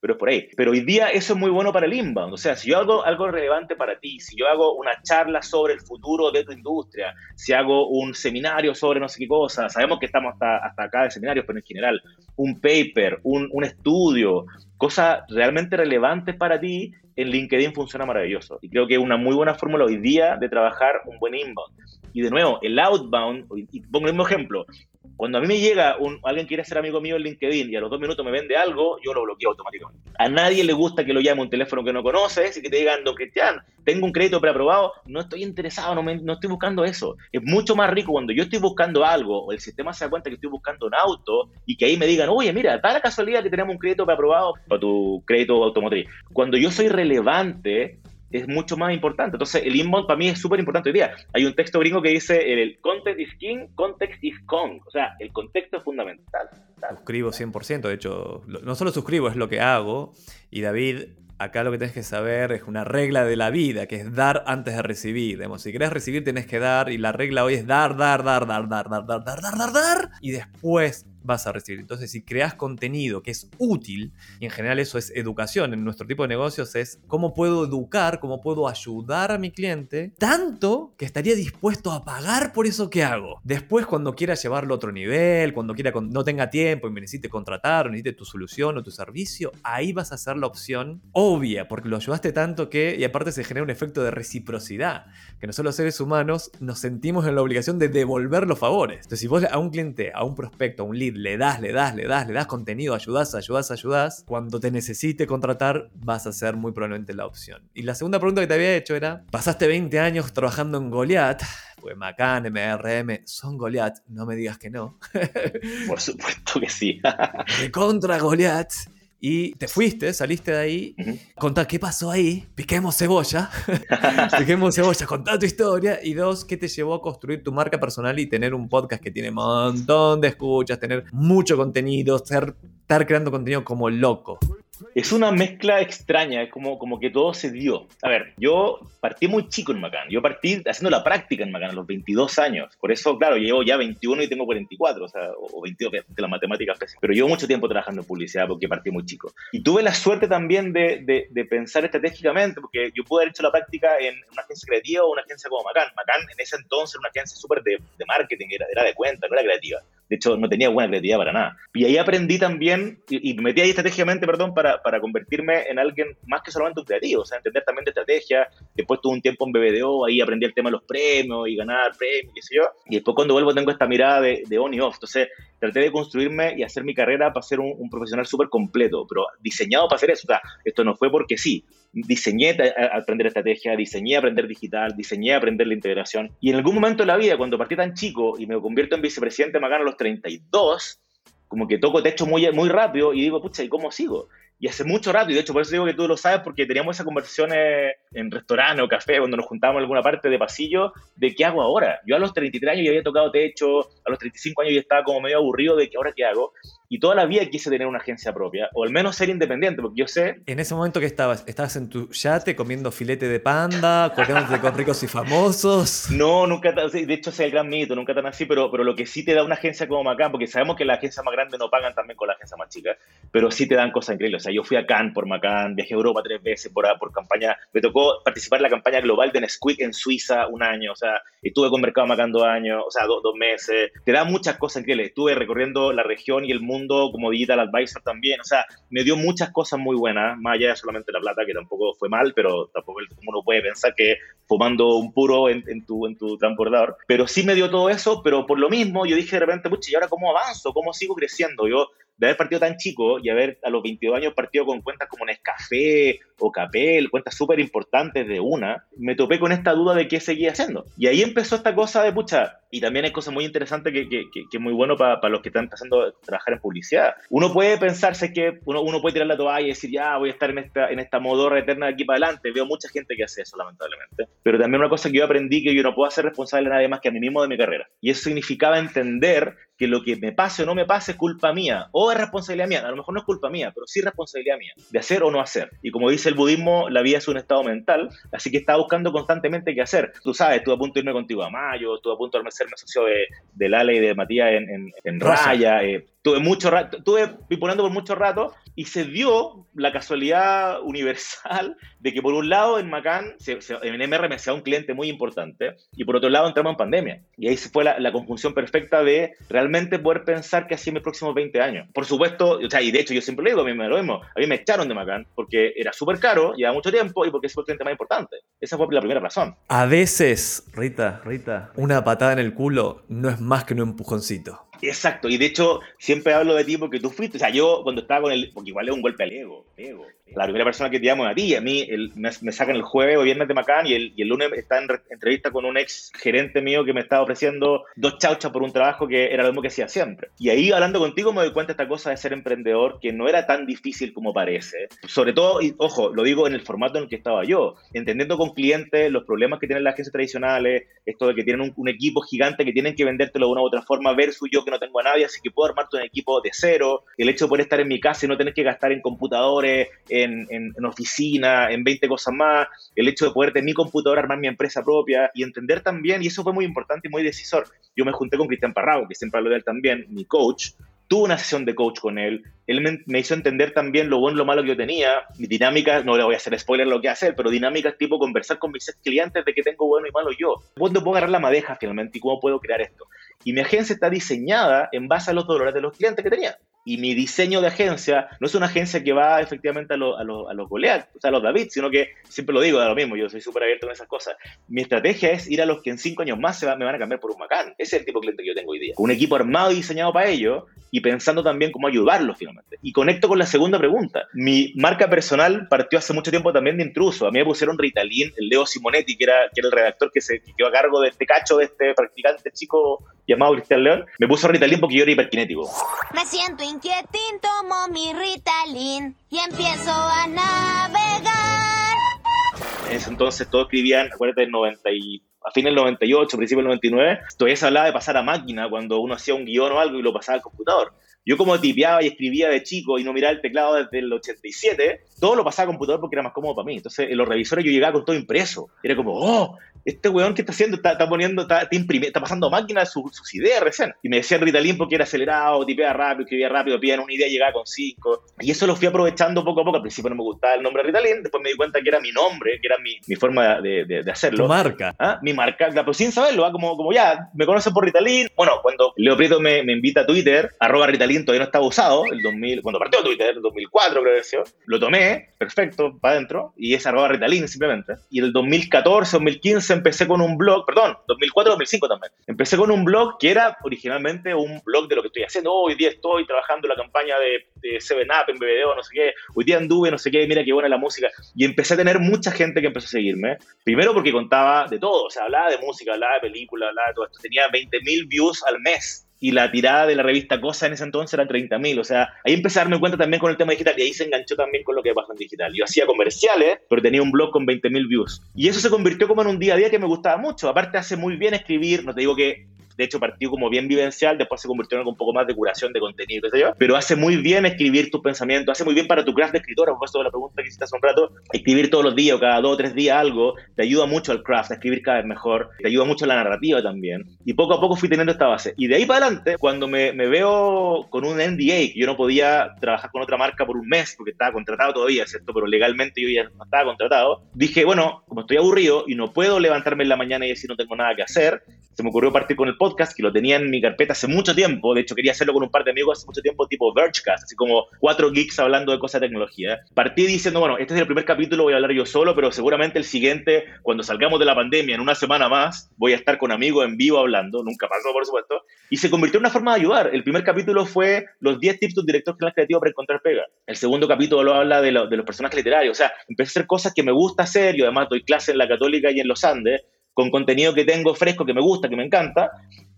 pero es por ahí. Pero hoy día eso es muy bueno para el inbound, o sea, si yo hago algo relevante para ti, si yo hago una charla sobre el futuro de tu industria, si hago un seminario sobre no sé qué cosa, sabemos que estamos hasta, hasta acá de seminarios, pero en general, un paper, un, un estudio, cosas realmente relevantes para ti, en LinkedIn funciona maravilloso. Y creo que es una muy buena fórmula hoy día de trabajar un buen inbound. Y de nuevo, el outbound, y pongo el mismo ejemplo, cuando a mí me llega un, alguien quiere ser amigo mío en LinkedIn y a los dos minutos me vende algo, yo lo bloqueo automáticamente. A nadie le gusta que lo llame un teléfono que no conoces y que te digan, don Cristian, tengo un crédito preaprobado, no estoy interesado, no, no estoy buscando eso. Es mucho más rico cuando yo estoy buscando algo o el sistema se da cuenta que estoy buscando un auto y que ahí me digan, oye, mira, da la casualidad que tenemos un crédito preaprobado para tu crédito automotriz. Cuando yo soy relevante, es mucho más importante. Entonces, el inbound para mí es súper importante hoy día. Hay un texto gringo que dice, el context is king, context is kong. O sea, el contexto es fundamental. Suscribo 100%, de hecho, no solo suscribo, es lo que hago. Y David, acá lo que tienes que saber es una regla de la vida, que es dar antes de recibir. Digamos, si querés recibir, tenés que dar, y la regla hoy es dar, dar, dar, dar, dar, dar, dar, dar, dar, dar, dar, y después vas a recibir. Entonces, si creas contenido que es útil, y en general eso es educación, en nuestro tipo de negocios es cómo puedo educar, cómo puedo ayudar a mi cliente, tanto que estaría dispuesto a pagar por eso que hago. Después, cuando quiera llevarlo a otro nivel, cuando quiera no tenga tiempo y me necesite contratar o necesite tu solución o tu servicio, ahí vas a hacer la opción obvia, porque lo ayudaste tanto que, y aparte se genera un efecto de reciprocidad, que nosotros los seres humanos nos sentimos en la obligación de devolver los favores. Entonces, si vos a un cliente, a un prospecto, a un lead, le das, le das, le das, le das contenido, ayudas, ayudas, ayudas, cuando te necesite contratar vas a ser muy probablemente la opción. Y la segunda pregunta que te había hecho era, pasaste 20 años trabajando en Goliath, pues Macan, MRM, son Goliath, no me digas que no. Por supuesto que sí. de contra Goliath. Y te fuiste, saliste de ahí, contá qué pasó ahí, piquemos cebolla, piquemos cebolla, contá tu historia. Y dos, qué te llevó a construir tu marca personal y tener un podcast que tiene un montón de escuchas, tener mucho contenido, estar creando contenido como loco. Es una mezcla extraña, es como, como que todo se dio. A ver, yo partí muy chico en Macán, yo partí haciendo la práctica en Macán a los 22 años, por eso, claro, llevo ya 21 y tengo 44, o sea, o 22 de las matemáticas, pero llevo mucho tiempo trabajando en publicidad porque partí muy chico. Y tuve la suerte también de, de, pensar estratégicamente, porque yo pude haber hecho la práctica en una agencia creativa o una agencia como Macán. Macán en ese entonces era una agencia súper de, de, marketing, era, era de cuenta, no era creativa. De hecho, no tenía buena creatividad para nada. Y ahí aprendí también, y, me metí ahí estratégicamente, perdón, para, para, convertirme en alguien más que solamente un creativo, o sea, entender también de estrategia. Después tuve un tiempo en BBDO, ahí aprendí el tema de los premios y ganar premios, qué sé yo. Y después cuando vuelvo tengo esta mirada de, de on y off. Entonces, traté de construirme y hacer mi carrera para ser un, profesional súper completo, pero diseñado para hacer eso. O sea, esto no fue porque sí. Diseñé a aprender estrategia, diseñé a aprender digital, diseñé a aprender la integración. Y en algún momento de la vida, cuando partí tan chico y me convierto en vicepresidente me gano los 32, como que toco techo muy, muy rápido y digo, pucha, ¿y cómo sigo? Y hace mucho rato, y de hecho por eso digo que tú lo sabes, porque teníamos esas conversaciones en restaurante o café, cuando nos juntábamos en alguna parte de pasillo, de qué hago ahora. Yo a los 33 años ya había tocado techo, a los 35 años ya estaba como medio aburrido de que ahora qué hago y toda la vida quise tener una agencia propia, o al menos ser independiente, porque yo sé... En ese momento que estabas, ¿estabas en tu yate comiendo filete de panda, corriéndote con ricos y famosos? No, nunca, de hecho es el gran mito, nunca tan así, pero, pero lo que sí te da una agencia como Macán, porque sabemos que las agencias más grandes no pagan también con la agencia más chica, pero sí te dan cosas increíbles. O sea, yo fui a Cannes por Macán, viajé a Europa tres veces por, por campaña, me tocó participar en la campaña global de Nesquik en Suiza un año, o sea, estuve con Mercado Macán dos años, o sea, dos meses, te da muchas cosas increíbles. Estuve recorriendo la región y el mundo como digital advisor también. O sea, me dio muchas cosas muy buenas, más allá de solamente la plata, que tampoco fue mal, pero tampoco uno puede pensar que fumando un puro en, tu, en tu transbordador. Pero sí me dio todo eso, pero por lo mismo yo dije de repente, pucha, ¿y ahora cómo avanzo? ¿Cómo sigo creciendo? Yo de haber partido tan chico y haber a los 22 años partido con cuentas como Nescafé o Capel, cuentas súper importantes de una, me topé con esta duda de qué seguía haciendo. Y ahí empezó esta cosa de, pucha, y también hay cosas muy interesantes que, que, que, es muy bueno para, para, los que están empezando a trabajar en publicidad. Uno puede pensarse que uno, uno puede tirar la toalla y decir, ya, voy a estar en esta, en esta modorra eterna de aquí para adelante. Veo mucha gente que hace eso, lamentablemente. Pero también una cosa que yo aprendí que yo no puedo ser responsable de nadie más que a mí mismo de mi carrera. Y eso significaba entender que lo que me pase o no me pase es culpa mía o es responsabilidad mía. A lo mejor no es culpa mía, pero sí responsabilidad mía de hacer o no hacer. Y como dice el budismo, la vida es un estado mental, así que estaba buscando constantemente qué hacer. Tú sabes, estuve a punto de irme contigo a Mayo, estuve a punto de serme socio de, de Lale y de Matías en, en, en Raya. Eh, tuve mucho rato, pipolando por mucho rato y se dio la casualidad universal de que por un lado en Macan, en MR me un cliente muy importante y por otro lado entramos en pandemia. Y ahí se fue la, la conjunción perfecta de realmente poder pensar que hacía mis próximos 20 años. Por supuesto, o sea, y de hecho yo siempre lo digo, a mí me lo mismo, a mí me echaron de Macan porque era súper caro, llevaba mucho tiempo y porque es el cliente más importante. Esa fue la primera razón. A veces, Rita, Rita, una patada en el culo no es más que un empujoncito. Exacto, y de hecho siempre hablo de ti porque tú fuiste, o sea, yo cuando estaba con el, porque igual es un golpe al ego, ego, la primera persona que te llamo a ti, a mí me, me, sacan el jueves o viernes de Macán y el, y el lunes está en re, entrevista con un ex gerente mío que me estaba ofreciendo dos chauchas por un trabajo que era lo mismo que hacía siempre. Y ahí hablando contigo me doy cuenta de esta cosa de ser emprendedor que no era tan difícil como parece. Sobre todo, y, ojo, lo digo en el formato en el que estaba yo, entendiendo con clientes los problemas que tienen las agencias tradicionales, esto de que tienen un, un equipo gigante que tienen que vendértelo de una u otra forma versus yo que no tengo a nadie, así que puedo armarte un equipo de cero, el hecho de poder estar en mi casa y no tener que gastar en computadores, en, en, en, oficina, en 20 cosas más, el hecho de poder tener mi computadora, armar mi empresa propia y entender también, y eso fue muy importante y muy decisor. Yo me junté con Cristian Parrago, que siempre hablo de él también, mi coach, tuve una sesión de coach con él, él me, me, hizo entender también lo bueno lo malo que yo tenía, mi dinámica, no le voy a hacer spoiler lo que hace él, pero dinámicas tipo conversar con mis clientes de que tengo bueno y malo yo. ¿Cuándo puedo agarrar la madeja finalmente y cómo puedo crear esto? Y mi agencia está diseñada en base a los dolores de los clientes que tenía. Y mi diseño de agencia no es una agencia que va efectivamente a, lo, a, lo, a los Goliath, o sea, a los David, sino que siempre lo digo, da lo mismo, yo soy súper abierto en esas cosas. Mi estrategia es ir a los que en cinco años más se va, me van a cambiar por un Macán. Ese es el tipo de cliente que yo tengo hoy día. Un equipo armado y diseñado para ello y pensando también cómo ayudarlos finalmente. Y conecto con la segunda pregunta. Mi marca personal partió hace mucho tiempo también de intruso. A mí me pusieron Ritalin, el Leo Simonetti, que era, que era el redactor que se que quedó a cargo de este cacho, de este practicante chico llamado Cristian León. Me puso Ritalin porque yo era hiperkinético. Me siento inquietín, tomo mi Ritalin y empiezo a navegar. En ese entonces todos escribían, acuérdate, del 90 y a fines del 98, principio del 99, todavía se hablaba de pasar a máquina cuando uno hacía un guion o algo y lo pasaba al computador. Yo como tipeaba y escribía de chico y no miraba el teclado desde el 87, todo lo pasaba a computador porque era más cómodo para mí. Entonces, en los revisores yo llegaba con todo impreso. Era como, oh, este weón que está haciendo, está, está poniendo, está, está, imprimiendo, está pasando a máquina su, sus ideas recién. Y me decía Ritalin porque era acelerado, tipeaba rápido, escribía rápido, pidían una idea y llegaba con cinco. Y eso lo fui aprovechando poco a poco. Al principio no me gustaba el nombre Ritalin, después me di cuenta que era mi nombre, que era mi, mi forma de, de, de, hacerlo. Tu marca. ¿Ah? Mi marca, pero sin saberlo, ¿ah? como, como ya, me conocen por Ritalin. Bueno, cuando Leo Prieto me, me invita a Twitter, arroba Ritalin todavía no estaba usado, el 2000, cuando partió Twitter, el 2004 creo que sea, lo tomé, perfecto, para adentro, y es arroba Ritalin simplemente. Y el 2014, 2015 empecé con un blog, perdón, 2004, 2005 también. Empecé con un blog que era originalmente un blog de lo que estoy haciendo. Hoy día estoy trabajando la campaña de, de Seven Up en BBDO, no sé qué. Hoy día anduve, no sé qué, mira qué buena la música. Y empecé a tener mucha gente que empezó a seguirme. Primero porque contaba de todo, o hablaba de música, hablaba de películas, hablaba de todo esto. Tenía 20.000 views al mes y la tirada de la revista Cosa en ese entonces era 30.000. O sea, ahí empecé a darme cuenta también con el tema digital y ahí se enganchó también con lo que pasa en digital. Yo hacía comerciales, pero tenía un blog con 20.000 views. Y eso se convirtió como en un día a día que me gustaba mucho. Aparte hace muy bien escribir, no te digo que de hecho partió como bien vivencial, después se convirtió en algo un poco más de curación de contenido, yo, pero hace muy bien escribir tus pensamientos, hace muy bien para tu craft de escritora, por eso la pregunta que hiciste hace un rato, escribir todos los días o cada dos o tres días algo, te ayuda mucho al craft, a escribir cada vez mejor, te ayuda mucho a la narrativa también, y poco a poco fui teniendo esta base. Y de ahí para adelante, cuando me, me veo con un NDA, que yo no podía trabajar con otra marca por un mes, porque estaba contratado todavía, ¿cierto? Pero legalmente yo ya no estaba contratado, dije, bueno, como estoy aburrido y no puedo levantarme en la mañana y decir no tengo nada que hacer, se me ocurrió partir con el podcast podcast que lo tenía en mi carpeta hace mucho tiempo. De hecho, quería hacerlo con un par de amigos hace mucho tiempo, tipo Vergecast, así como cuatro geeks hablando de cosas de tecnología. Partí diciendo, bueno, este es el primer capítulo, voy a hablar yo solo, pero seguramente el siguiente, cuando salgamos de la pandemia, en una semana más, voy a estar con amigos en vivo hablando. Nunca pasó, por supuesto. Y se convirtió en una forma de ayudar. El primer capítulo fue los 10 tips de un director general creativo para encontrar pega. El segundo capítulo habla de, de los personajes literarios. O sea, empecé a hacer cosas que me gusta hacer. Yo además doy clase en la Católica y en los Andes con contenido que tengo fresco, que me gusta, que me encanta.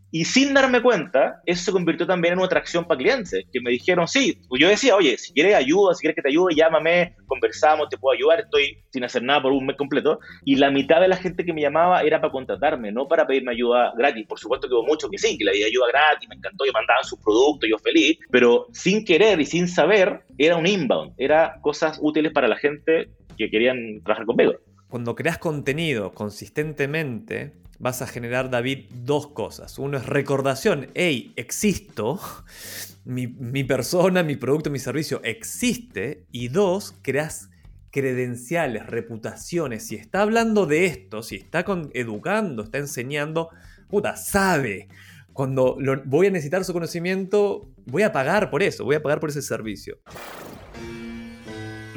Y sin darme cuenta, eso se convirtió también en una atracción para clientes, que me dijeron, sí, yo decía, oye, si quieres ayuda, si quieres que te ayude, llámame, conversamos, te puedo ayudar, estoy sin hacer nada por un mes completo. Y la mitad de la gente que me llamaba era para contratarme, no para pedirme ayuda gratis. Por supuesto que hubo muchos que sí, que le di ayuda gratis, me encantó, yo mandaban sus productos, yo feliz, pero sin querer y sin saber, era un inbound, era cosas útiles para la gente que querían trabajar conmigo. Cuando creas contenido consistentemente, vas a generar, David, dos cosas. Uno es recordación, hey, existo, mi, persona, mi producto, mi servicio existe. Y dos, creas credenciales, reputaciones. Si está hablando de esto, si está educando, está enseñando, puta, sabe. Cuando voy a necesitar su conocimiento, voy a pagar por eso, voy a pagar por ese servicio.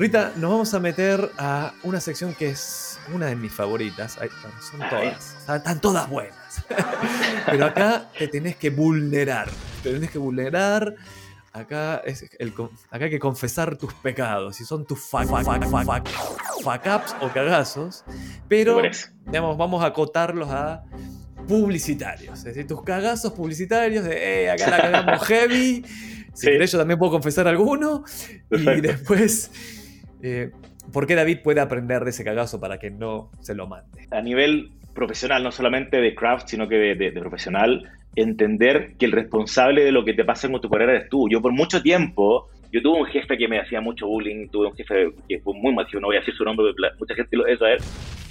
Rita, nos vamos a meter a una sección que es una de mis favoritas. Ay, son todas. Están todas buenas. Pero acá te tenés que vulnerar. Te tenés que vulnerar. Acá, es el, acá hay que confesar tus pecados. Si son tus fuck, fuck, fuck, fuck, fuck ups o cagazos. Pero, digamos, vamos a acotarlos a publicitarios. Es decir, tus cagazos publicitarios de, eh, acá la cagamos heavy. Si sí. querés, yo también puedo confesar alguno. Perfecto. Y después eh, ¿Por qué David puede aprender de ese cagazo para que no se lo mande? A nivel profesional, no solamente de craft, sino que de, de, de, profesional, entender que el responsable de lo que te pasa con tu carrera eres tú. Yo por mucho tiempo, yo tuve un jefe que me hacía mucho bullying, tuve un jefe que fue muy masivo, no voy a decir su nombre, mucha gente lo debe saber,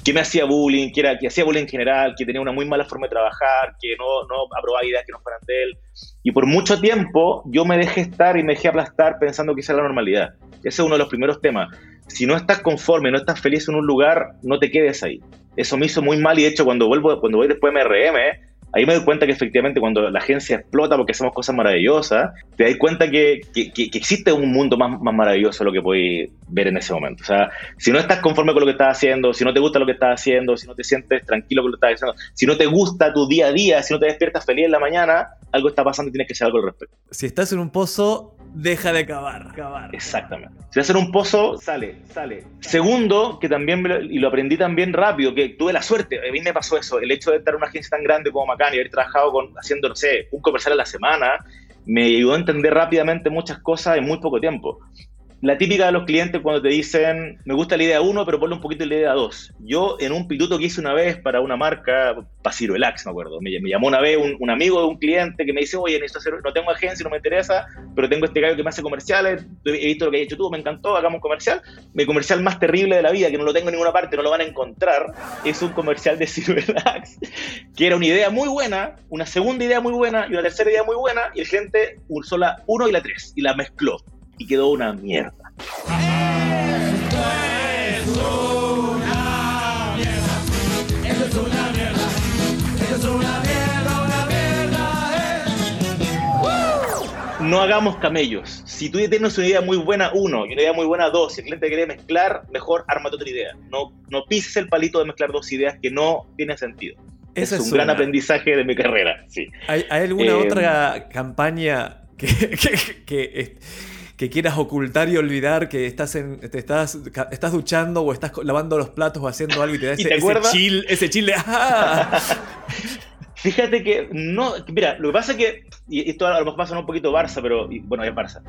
que me hacía bullying, que, era, que hacía bullying en general, que tenía una muy mala forma de trabajar, que no, no aprobaba ideas que no fueran de él. Y por mucho tiempo yo me dejé estar y me dejé aplastar pensando que esa era la normalidad. Ese es uno de los primeros temas. Si no estás conforme, no estás feliz en un lugar, no te quedes ahí. Eso me hizo muy mal y de hecho cuando vuelvo, cuando voy después de MRM, ahí me doy cuenta que efectivamente cuando la agencia explota porque hacemos cosas maravillosas, te das cuenta que, que, existe un mundo más, más maravilloso lo que podéis ver en ese momento. O sea, si no estás conforme con lo que estás haciendo, si no te gusta lo que estás haciendo, si no te sientes tranquilo con lo que estás haciendo, si no te gusta tu día a día, si no te despiertas feliz en la mañana, algo está pasando y tienes que hacer algo al respecto. Si estás en un pozo, deja de cavar. cavar. Exactamente. Si vas en un pozo, sale, sale. Segundo, que también, y lo aprendí también rápido, que tuve la suerte, a mí me pasó eso, el hecho de estar en una agencia tan grande como Macán y haber trabajado con, haciendo, no sé, un comercial a la semana, me ayudó a entender rápidamente muchas cosas en muy poco tiempo la típica de los clientes cuando te dicen, me gusta la idea 1, pero ponle un poquito la idea 2. Yo en un pituto que hice una vez para una marca, para Ciruelax, me acuerdo, me, me, llamó una vez un, amigo de un cliente que me dice, oye, necesito hacer, no tengo agencia, no me interesa, pero tengo este gallo que me hace comerciales, he visto lo que has hecho tú, me encantó, hagamos un comercial. Mi comercial más terrible de la vida, que no lo tengo en ninguna parte, no lo van a encontrar, es un comercial de Ciruelax, que era una idea muy buena, una segunda idea muy buena y una tercera idea muy buena, y el cliente usó la 1 y la 3 y la mezcló y quedó una mierda. Esto es una mierda. Esto es una mierda. Esto es una mierda, una mierda. No hagamos camellos. Si tú tienes una idea muy buena, uno, y una idea muy buena, dos, si el cliente quiere mezclar, mejor ármate otra idea. No, no pises el palito de mezclar dos ideas que no tienen sentido. Esa es, es un gran aprendizaje de mi carrera. Sí. ¿Hay, hay alguna Eh, otra campaña que, que, que, que quieras ocultar y olvidar que estás en, te estás, estás duchando o estás lavando los platos o haciendo algo y te da ¿Y ese, te ese chill, ese chill de ¡ah! Fíjate que no, mira, lo que pasa es que, y esto a lo mejor pasa un poquito Barça, pero y, bueno, es Barça.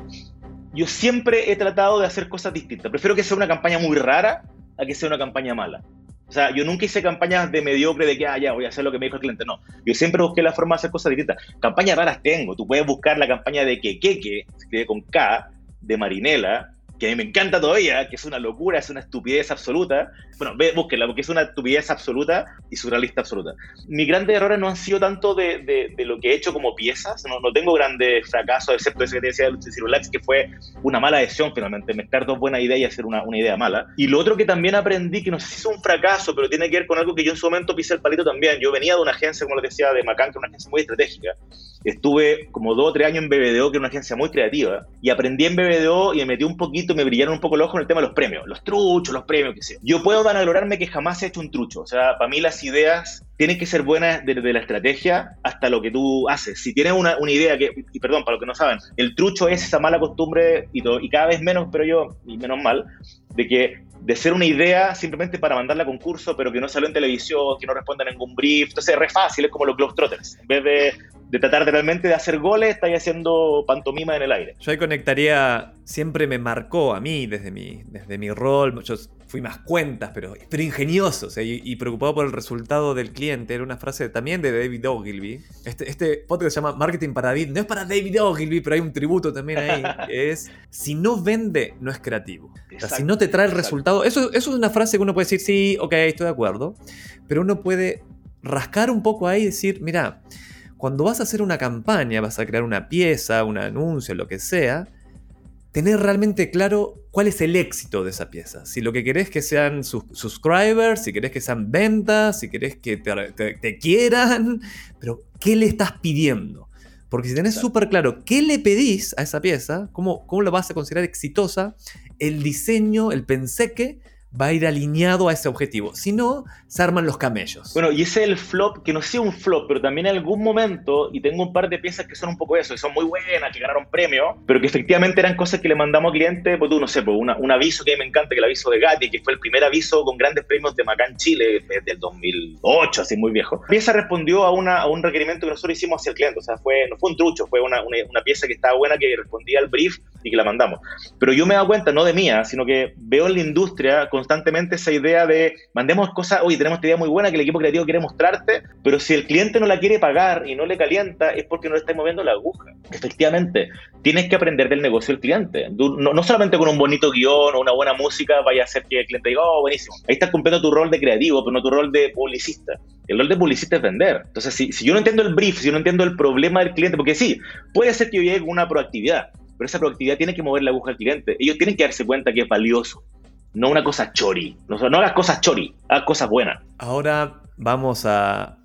Yo siempre he tratado de hacer cosas distintas. Prefiero que sea una campaña muy rara a que sea una campaña mala. O sea, yo nunca hice campañas de mediocre de que, ah, ya, voy a hacer lo que me dijo el cliente. No, yo siempre busqué la forma de hacer cosas distintas. Campañas raras tengo. Tú puedes buscar la campaña de Quequeque, se escribe con K, de Marinela, que a mí me encanta todavía, que es una locura, es una estupidez absoluta. Bueno, ve, búsquenla, porque es una estupidez absoluta y surrealista absoluta. Mis grandes errores no han sido tanto de, de, de lo que he hecho como piezas, no, no, tengo grandes fracasos, excepto ese que te decía de Cirulax, que fue una mala decisión finalmente, mezclar dos buenas ideas y hacer una, una, idea mala. Y lo otro que también aprendí, que no sé si es un fracaso, pero tiene que ver con algo que yo en su momento pisé el palito también. Yo venía de una agencia, como les decía, de Macan, que es una agencia muy estratégica. Estuve como dos o tres años en BBDO, que es una agencia muy creativa, y aprendí en BBDO y me metí un poquito, me brillaron un poco los ojos en el tema de los premios, los truchos, los premios, qué sé yo. Yo puedo vanaglorarme que jamás he hecho un trucho. O sea, para mí las ideas tienen que ser buenas desde la estrategia hasta lo que tú haces. Si tienes una, una, idea que, y perdón, para los que no saben, el trucho es esa mala costumbre, y, y cada vez menos, pero yo, y menos mal, de que de ser una idea simplemente para mandarla a concurso, pero que no salió en televisión, que no responda a ningún brief. Entonces es re fácil, es como los Globetrotters. En vez de, de tratar de realmente de hacer goles, estáis haciendo pantomima en el aire. Yo ahí conectaría, siempre me marcó a mí desde mi, desde mi rol, yo fui más cuentas, pero, pero ingenioso, o sea, y, y, preocupado por el resultado del cliente. Era una frase también de David Ogilvy. Este, este podcast se llama Marketing para David. No es para David Ogilvy, pero hay un tributo también ahí. es, si no vende, no es creativo. O sea, si no te trae el resultado, eso, eso es una frase que uno puede decir, sí, ok, estoy de acuerdo, pero uno puede rascar un poco ahí y decir, mira, cuando vas a hacer una campaña, vas a crear una pieza, un anuncio, lo que sea, tener realmente claro cuál es el éxito de esa pieza. Si lo que querés que sean sus subscribers, si querés que sean ventas, si querés que te, te, te quieran, pero ¿qué le estás pidiendo? Porque si tenés súper claro qué le pedís a esa pieza, cómo, cómo lo vas a considerar exitosa, el diseño, el penseque, va a ir alineado a ese objetivo. Si no, se arman los camellos. Bueno, y ese es el flop, que no sea un flop, pero también en algún momento, y tengo un par de piezas que son un poco eso, y son muy buenas, que ganaron premio, pero que efectivamente eran cosas que le mandamos al cliente, pues tú, no sé, pues una, un aviso que a mí me encanta, que el aviso de Gatti, que fue el primer aviso con grandes premios de Macán Chile, del 2008, así muy viejo. La pieza respondió a, una, a un requerimiento que nosotros hicimos hacia el cliente, o sea, fue, no fue un trucho, fue una, una, una pieza que estaba buena, que respondía al brief y que la mandamos. Pero yo me he dado cuenta, no de mía, sino que veo en la industria constantemente esa idea de mandemos cosas, oye, tenemos esta idea muy buena que el equipo creativo quiere mostrarte, pero si el cliente no la quiere pagar y no le calienta, es porque no le está moviendo la aguja. Efectivamente, tienes que aprender del negocio del cliente. No, no solamente con un bonito guion o una buena música vaya a hacer que el cliente diga, oh, buenísimo. Ahí estás cumpliendo tu rol de creativo, pero no tu rol de publicista. El rol de publicista es vender. Entonces, si, si yo no entiendo el brief, si yo no entiendo el problema del cliente, porque sí, puede ser que yo llegue con una proactividad, pero esa proactividad tiene que mover la aguja al cliente. Ellos tienen que darse cuenta que es valioso, no una cosa chori. No, no hagas cosas chori, haz cosas buenas. Ahora vamos a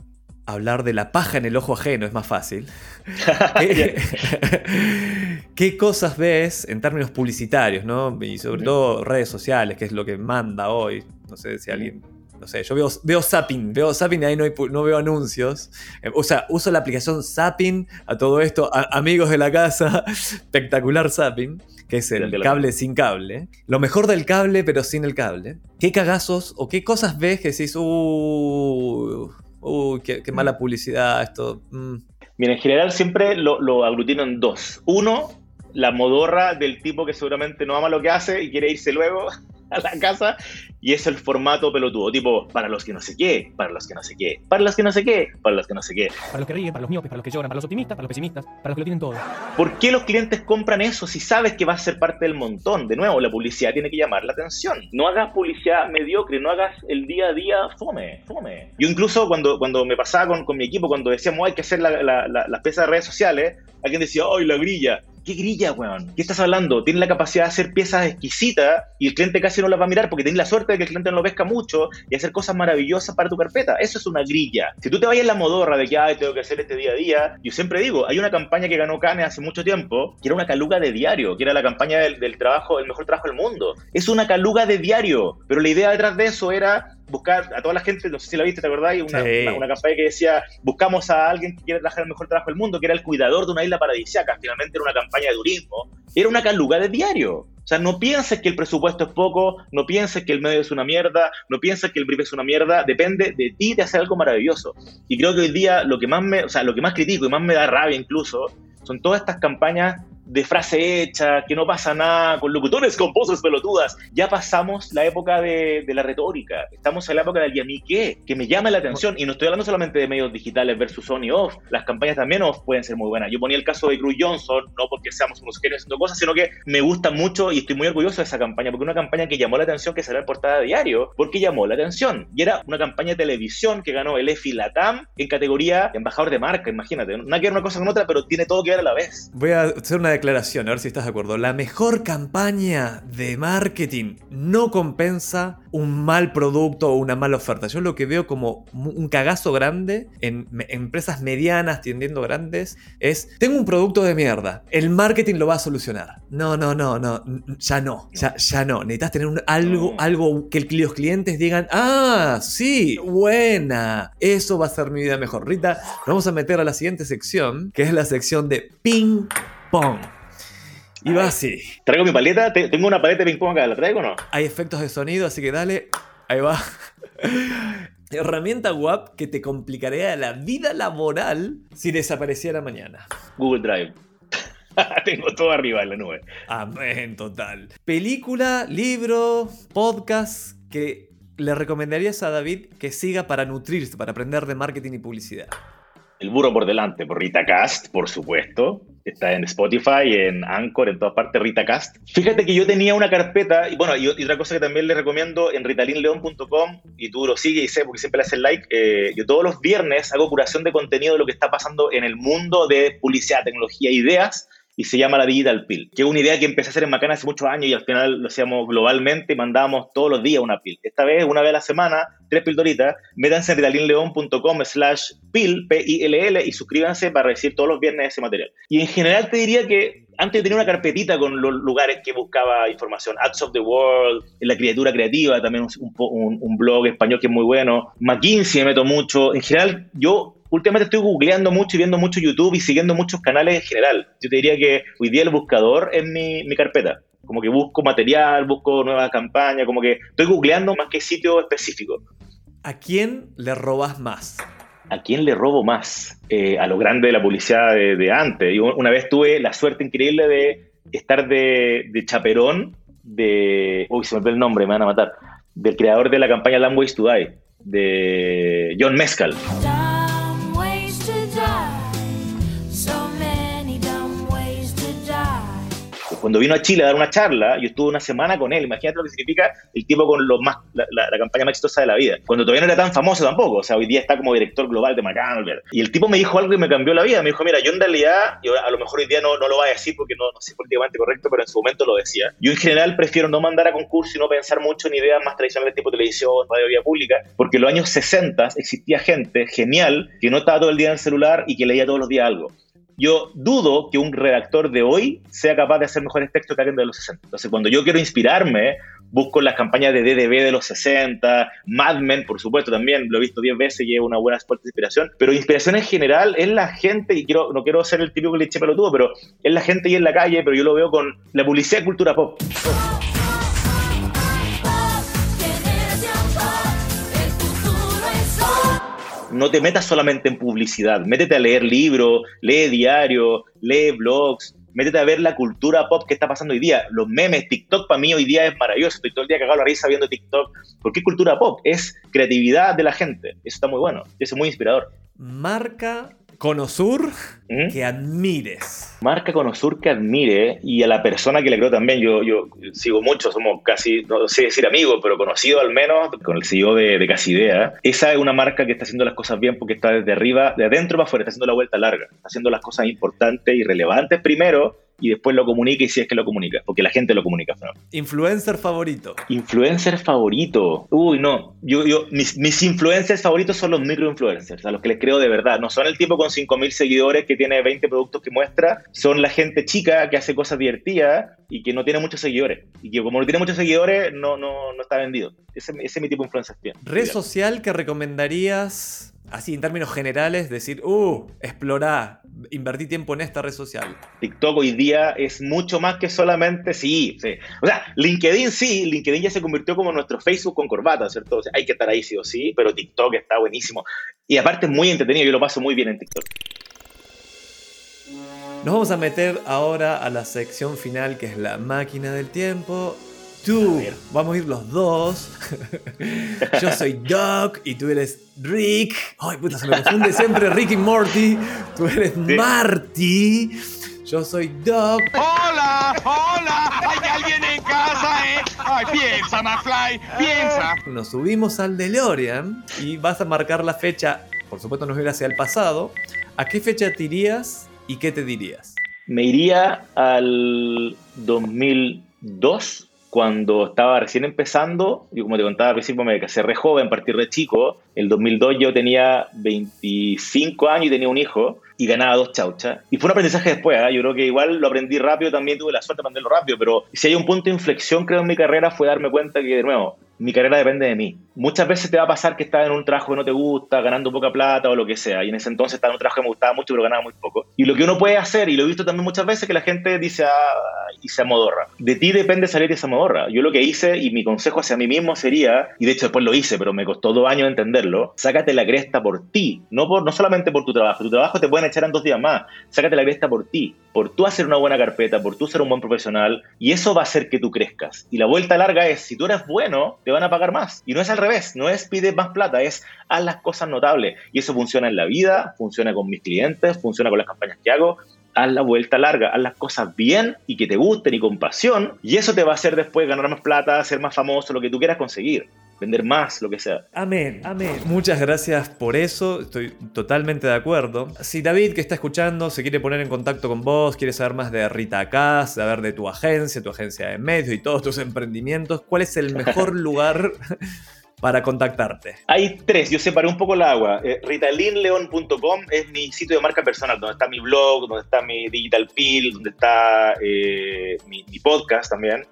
hablar de la paja en el ojo ajeno, es más fácil. ¿Qué, ¿Qué, cosas ves en términos publicitarios, no? Y sobre todo redes sociales, que es lo que manda hoy. No sé si alguien no sé, yo veo, veo Zapping, veo Zapping y ahí no, hay, no, veo anuncios. O sea, uso la aplicación Zapping a todo esto, a, amigos de la casa, espectacular Zapping, que es el, el cable sin cable. Lo mejor del cable, pero sin el cable. ¿Qué cagazos o qué cosas ves que decís, uh, uh qué, qué mala publicidad esto? Mm. Mira, en general siempre lo, lo aglutino en dos. Uno, la modorra del tipo que seguramente no ama lo que hace y quiere irse luego a la casa y es el formato pelotudo, tipo para los que no sé qué, para los que no sé qué, para los que no sé qué, para los que no sé qué. Para los que ríen, para los miopes, para los que lloran, para los optimistas, para los pesimistas, para los que lo tienen todo. ¿Por qué los clientes compran eso si sabes que va a ser parte del montón? De nuevo, la publicidad tiene que llamar la atención. No hagas publicidad mediocre, no hagas el día a día fome, fome. Yo incluso cuando, cuando me pasaba con, con mi equipo, cuando decíamos hay que hacer la, la, la, las piezas de redes sociales, alguien decía, ¡ay, la grilla! ¿Qué grilla, weón? ¿Qué estás hablando? Tienes la capacidad de hacer piezas exquisitas y el cliente casi no las va a mirar porque tienes la suerte de que el cliente no lo pesca mucho y hacer cosas maravillosas para tu carpeta. Eso es una grilla. Si tú te vayas en la modorra de que, ay, tengo que hacer este día a día, yo siempre digo, hay una campaña que ganó Cane hace mucho tiempo, que era una caluga de diario, que era la campaña del, del trabajo, el mejor trabajo del mundo. Es una caluga de diario, pero la idea detrás de eso era buscar a toda la gente, no sé si la viste, ¿te acordás? Una, sí. una, una, campaña que decía, buscamos a alguien que quiere trabajar el mejor trabajo del mundo, que era el cuidador de una isla paradisíaca. Finalmente era una campaña de turismo. Era una caluga de diario. O sea, no pienses que el presupuesto es poco, no pienses que el medio es una mierda, no pienses que el brief es una mierda, depende de ti de hacer algo maravilloso. Y creo que hoy día lo que más me, o sea, lo que más critico y más me da rabia incluso, son todas estas campañas de frase hecha, que no pasa nada, con locutores con voces pelotudas. Ya pasamos la época de, de la retórica. Estamos en la época del y a mí qué, que me llama la atención. Y no estoy hablando solamente de medios digitales versus on y off. Las campañas también off pueden ser muy buenas. Yo ponía el caso de Cruz Johnson, no porque seamos unos genios haciendo cosas, sino que me gusta mucho y estoy muy orgulloso de esa campaña, porque una campaña que llamó la atención, que en portada de diario, porque llamó la atención. Y era una campaña de televisión que ganó el EFI Latam en categoría embajador de marca, imagínate. Hay que ver una cosa con otra, pero tiene todo que ver a la vez. Voy a hacer una declaración, a ver si estás de acuerdo. La mejor campaña de marketing no compensa un mal producto o una mala oferta. Yo lo que veo como un cagazo grande en empresas medianas tiendiendo grandes es, tengo un producto de mierda, el marketing lo va a solucionar. No, no, no, no, ya no, ya, ya no. Necesitas tener un- algo, No. algo que los clientes digan, ah, sí, buena, eso va a hacer mi vida mejor. Rita, nos vamos a meter a la siguiente sección, que es la sección de ping pong. Y va así. Traigo mi paleta, Te- tengo una paleta de ping pong acá, ¿la traigo o no? Hay efectos de sonido, así que dale. Ahí va. Herramienta WAP que te complicaría la vida laboral si desapareciera mañana. Google Drive. tengo todo arriba en la nube. Amén, total. Película, libro, podcast que le recomendarías a David que siga para nutrirse, para aprender de marketing y publicidad. El burro por delante, por Rita Cast, por supuesto. Está en Spotify, en Anchor, en todas partes, Rita Cast. Fíjate que yo tenía una carpeta, y bueno, y, y otra cosa que también les recomiendo en ritalinleon.com, y tú lo sigues y sé porque siempre le haces like, eh, yo todos los viernes hago curación de contenido de lo que está pasando en el mundo de publicidad, tecnología, ideas, y se llama la Digital Pill, que es una idea que empecé a hacer en Macana hace muchos años y al final lo hacíamos globalmente y mandábamos todos los días una pill. Esta vez, una vez a la semana, tres pildoritas, métanse en ritalinleon.com slash pill, P-I-L-L, y suscríbanse para recibir todos los viernes ese material. Y en general te diría que antes tenía una carpetita con los lugares que buscaba información. Ads of the World, La Criatura Creativa, también un, un, un blog español que es muy bueno. McKinsey me meto mucho. En general, yo últimamente estoy googleando mucho y viendo mucho YouTube y siguiendo muchos canales en general. Yo te diría que hoy día el buscador es mi, mi carpeta. Como que busco material, busco nuevas campañas, como que estoy googleando más que sitio específico. ¿A quién le robas más? ¿A quién le robo más? Eh, a lo grande de la publicidad de, de antes. Y una vez tuve la suerte increíble de estar de, de chaperón de... Uy, se me olvidó el nombre, me van a matar. Del creador de la campaña Land Ways to Die, de John Mescal. Cuando vino a Chile a dar una charla, yo estuve una semana con él. Imagínate lo que significa el tipo con los más, la, la- la campaña más exitosa de la vida. Cuando todavía no era tan famoso tampoco. O sea, hoy día está como director global de McCann. Y el tipo me dijo algo que me cambió la vida. Me dijo, mira, yo en realidad, yo a lo mejor hoy día no, no lo voy a decir porque no, no sé políticamente correcto, pero en su momento lo decía. Yo en general prefiero no mandar a concurso y no pensar mucho en ideas más tradicionales tipo televisión, radio, vía pública, porque en los años 60 existía gente genial que no estaba todo el día en el celular y que leía todos los días algo yo dudo que un redactor de hoy sea capaz de hacer mejores textos que alguien de los 60. Entonces, cuando yo quiero inspirarme, busco las campañas de DDB de los 60, Mad Men, por supuesto, también lo he visto 10 veces y es una buena fuente de inspiración. Pero inspiración en general es la gente, y quiero, no quiero ser el típico cliché pelotudo, pero es la gente y en la calle, pero yo lo veo con la publicidad y cultura pop. No te metas solamente en publicidad, métete a leer libros, lee diario, lee blogs, métete a ver la cultura pop que está pasando hoy día. Los memes, TikTok para mí hoy día es maravilloso, estoy todo el día cagado la risa viendo TikTok, porque es cultura pop, es creatividad de la gente, eso está muy bueno, eso es muy inspirador. Marca Conosur ¿Mm? que admires. Marca Conosur que admire y a la persona que le creo también. Yo, yo sigo mucho, somos casi, no sé decir amigos, pero conocido al menos con el CEO de, de Casi Idea. Esa es una marca que está haciendo las cosas bien porque está desde arriba, de adentro para afuera, está haciendo la vuelta larga, está haciendo las cosas importantes y relevantes primero y después lo comunica y si es que lo comunica, porque la gente lo comunica. ¿no? Influencer favorito. Influencer favorito. Uy, no. Yo, yo, mis, mis influencers favoritos son los microinfluencers, a los que les creo de verdad. No son el tipo con 5.000 seguidores que tiene 20 productos que muestra. Son la gente chica que hace cosas divertidas y que no tiene muchos seguidores. Y que como no tiene muchos seguidores, no, no, no está vendido. Ese, ese es mi tipo de influencer. bien. Red social que recomendarías, así en términos generales, decir, uh, explorá, invertí tiempo en esta red social. TikTok hoy día es mucho más que solamente, sí, sí. O sea, LinkedIn sí, LinkedIn ya se convirtió como nuestro Facebook con corbata, ¿cierto? O sea, hay que estar ahí sí o sí, pero TikTok está buenísimo. Y aparte es muy entretenido, yo lo paso muy bien en TikTok. Nos vamos a meter ahora a la sección final que es la máquina del tiempo. Tú, vamos a ir los dos. Yo soy Doc y tú eres Rick. Ay, puta, se me confunde siempre Rick y Morty. Tú eres Marty. Yo soy Doc. ¡Hola! ¡Hola! ¿Hay alguien en casa, eh? Ay, piensa, McFly, piensa. Nos subimos al DeLorean y vas a marcar la fecha. Por supuesto, nos ir hacia el pasado. ¿A qué fecha te irías y qué te dirías? Me iría al 2002, cuando estaba recién empezando. Y como te contaba al principio, me casé re joven, partí re chico. El 2002 yo tenía 25 años y tenía un hijo y ganaba dos chauchas. Y fue un aprendizaje después, ¿ah? yo creo que igual lo aprendí rápido, también tuve la suerte de aprenderlo rápido, pero si hay un punto de inflexión creo en mi carrera fue darme cuenta que, de nuevo, mi carrera depende de mí. Muchas veces te va a pasar que estás en un trabajo que no te gusta, ganando poca plata o lo que sea, y en ese entonces estaba en un trabajo que me gustaba mucho, pero ganaba muy poco. Y lo que uno puede hacer, y lo he visto también muchas veces, que la gente dice, ah, y se amodorra. De ti depende salir de esa amodorra. Yo lo que hice, y mi consejo hacia mí mismo sería, y de hecho después lo hice, pero me costó dos años entenderlo, sácate la cresta por ti, no, por, no solamente por tu trabajo. Tu trabajo te pueden echar en dos días más, sácate la cresta por ti, por tú hacer una buena carpeta, por tú ser un buen profesional, y eso va a hacer que tú crezcas. Y la vuelta larga es, si tú eres bueno, te van a pagar más. Y no es al revés, no es pide más plata, es haz las cosas notables. Y eso funciona en la vida, funciona con mis clientes, funciona con las campañas que hago. Haz la vuelta larga, haz las cosas bien y que te gusten y con pasión. Y eso te va a hacer después ganar más plata, ser más famoso, lo que tú quieras conseguir. Vender más, lo que sea. Amén, amén. Muchas gracias por eso, estoy totalmente de acuerdo. Si David, que está escuchando, se quiere poner en contacto con vos, quiere saber más de Rita Cas, saber de tu agencia, tu agencia de medios y todos tus emprendimientos, ¿cuál es el mejor lugar para contactarte? Hay tres, yo separé un poco el agua. Eh, ritalinleon.com es mi sitio de marca personal, donde está mi blog, donde está mi digital pill, donde está eh, mi, mi podcast también.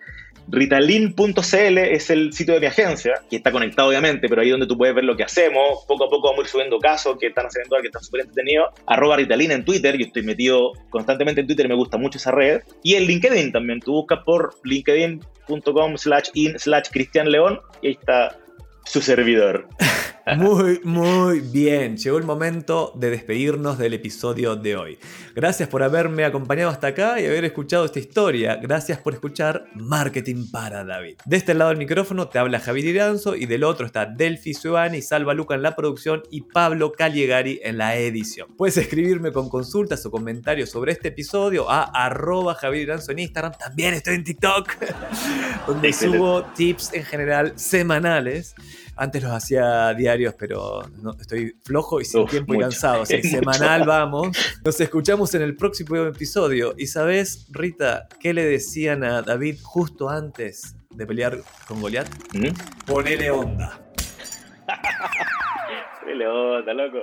Ritalin.cl es el sitio de mi agencia, que está conectado obviamente, pero ahí donde tú puedes ver lo que hacemos. Poco a poco vamos a ir subiendo casos que están haciendo que están súper entretenidos. Arroba Ritalin en Twitter, yo estoy metido constantemente en Twitter me gusta mucho esa red. Y en LinkedIn también, tú buscas por linkedin.com slash in slash Cristian León y ahí está su servidor. Muy, muy bien. Llegó el momento de despedirnos del episodio de hoy. Gracias por haberme acompañado hasta acá y haber escuchado esta historia. Gracias por escuchar Marketing para David. De este lado del micrófono te habla Javier Iranzo y del otro está Delphi Suevani, Salva Luca en la producción y Pablo Cagliegari en la edición. Puedes escribirme con consultas o comentarios sobre este episodio a arroba Javier Iranzo en Instagram. También estoy en TikTok, donde Excelente. subo tips en general semanales. Antes los hacía diarios, pero no, estoy flojo y sin Uf, tiempo y cansado. Así que Mucho. semanal vamos. Nos escuchamos en el próximo episodio. Y sabes, Rita, ¿qué le decían a David justo antes de pelear con Goliat? ¿Mm? Ponele onda. Qué leota, loco.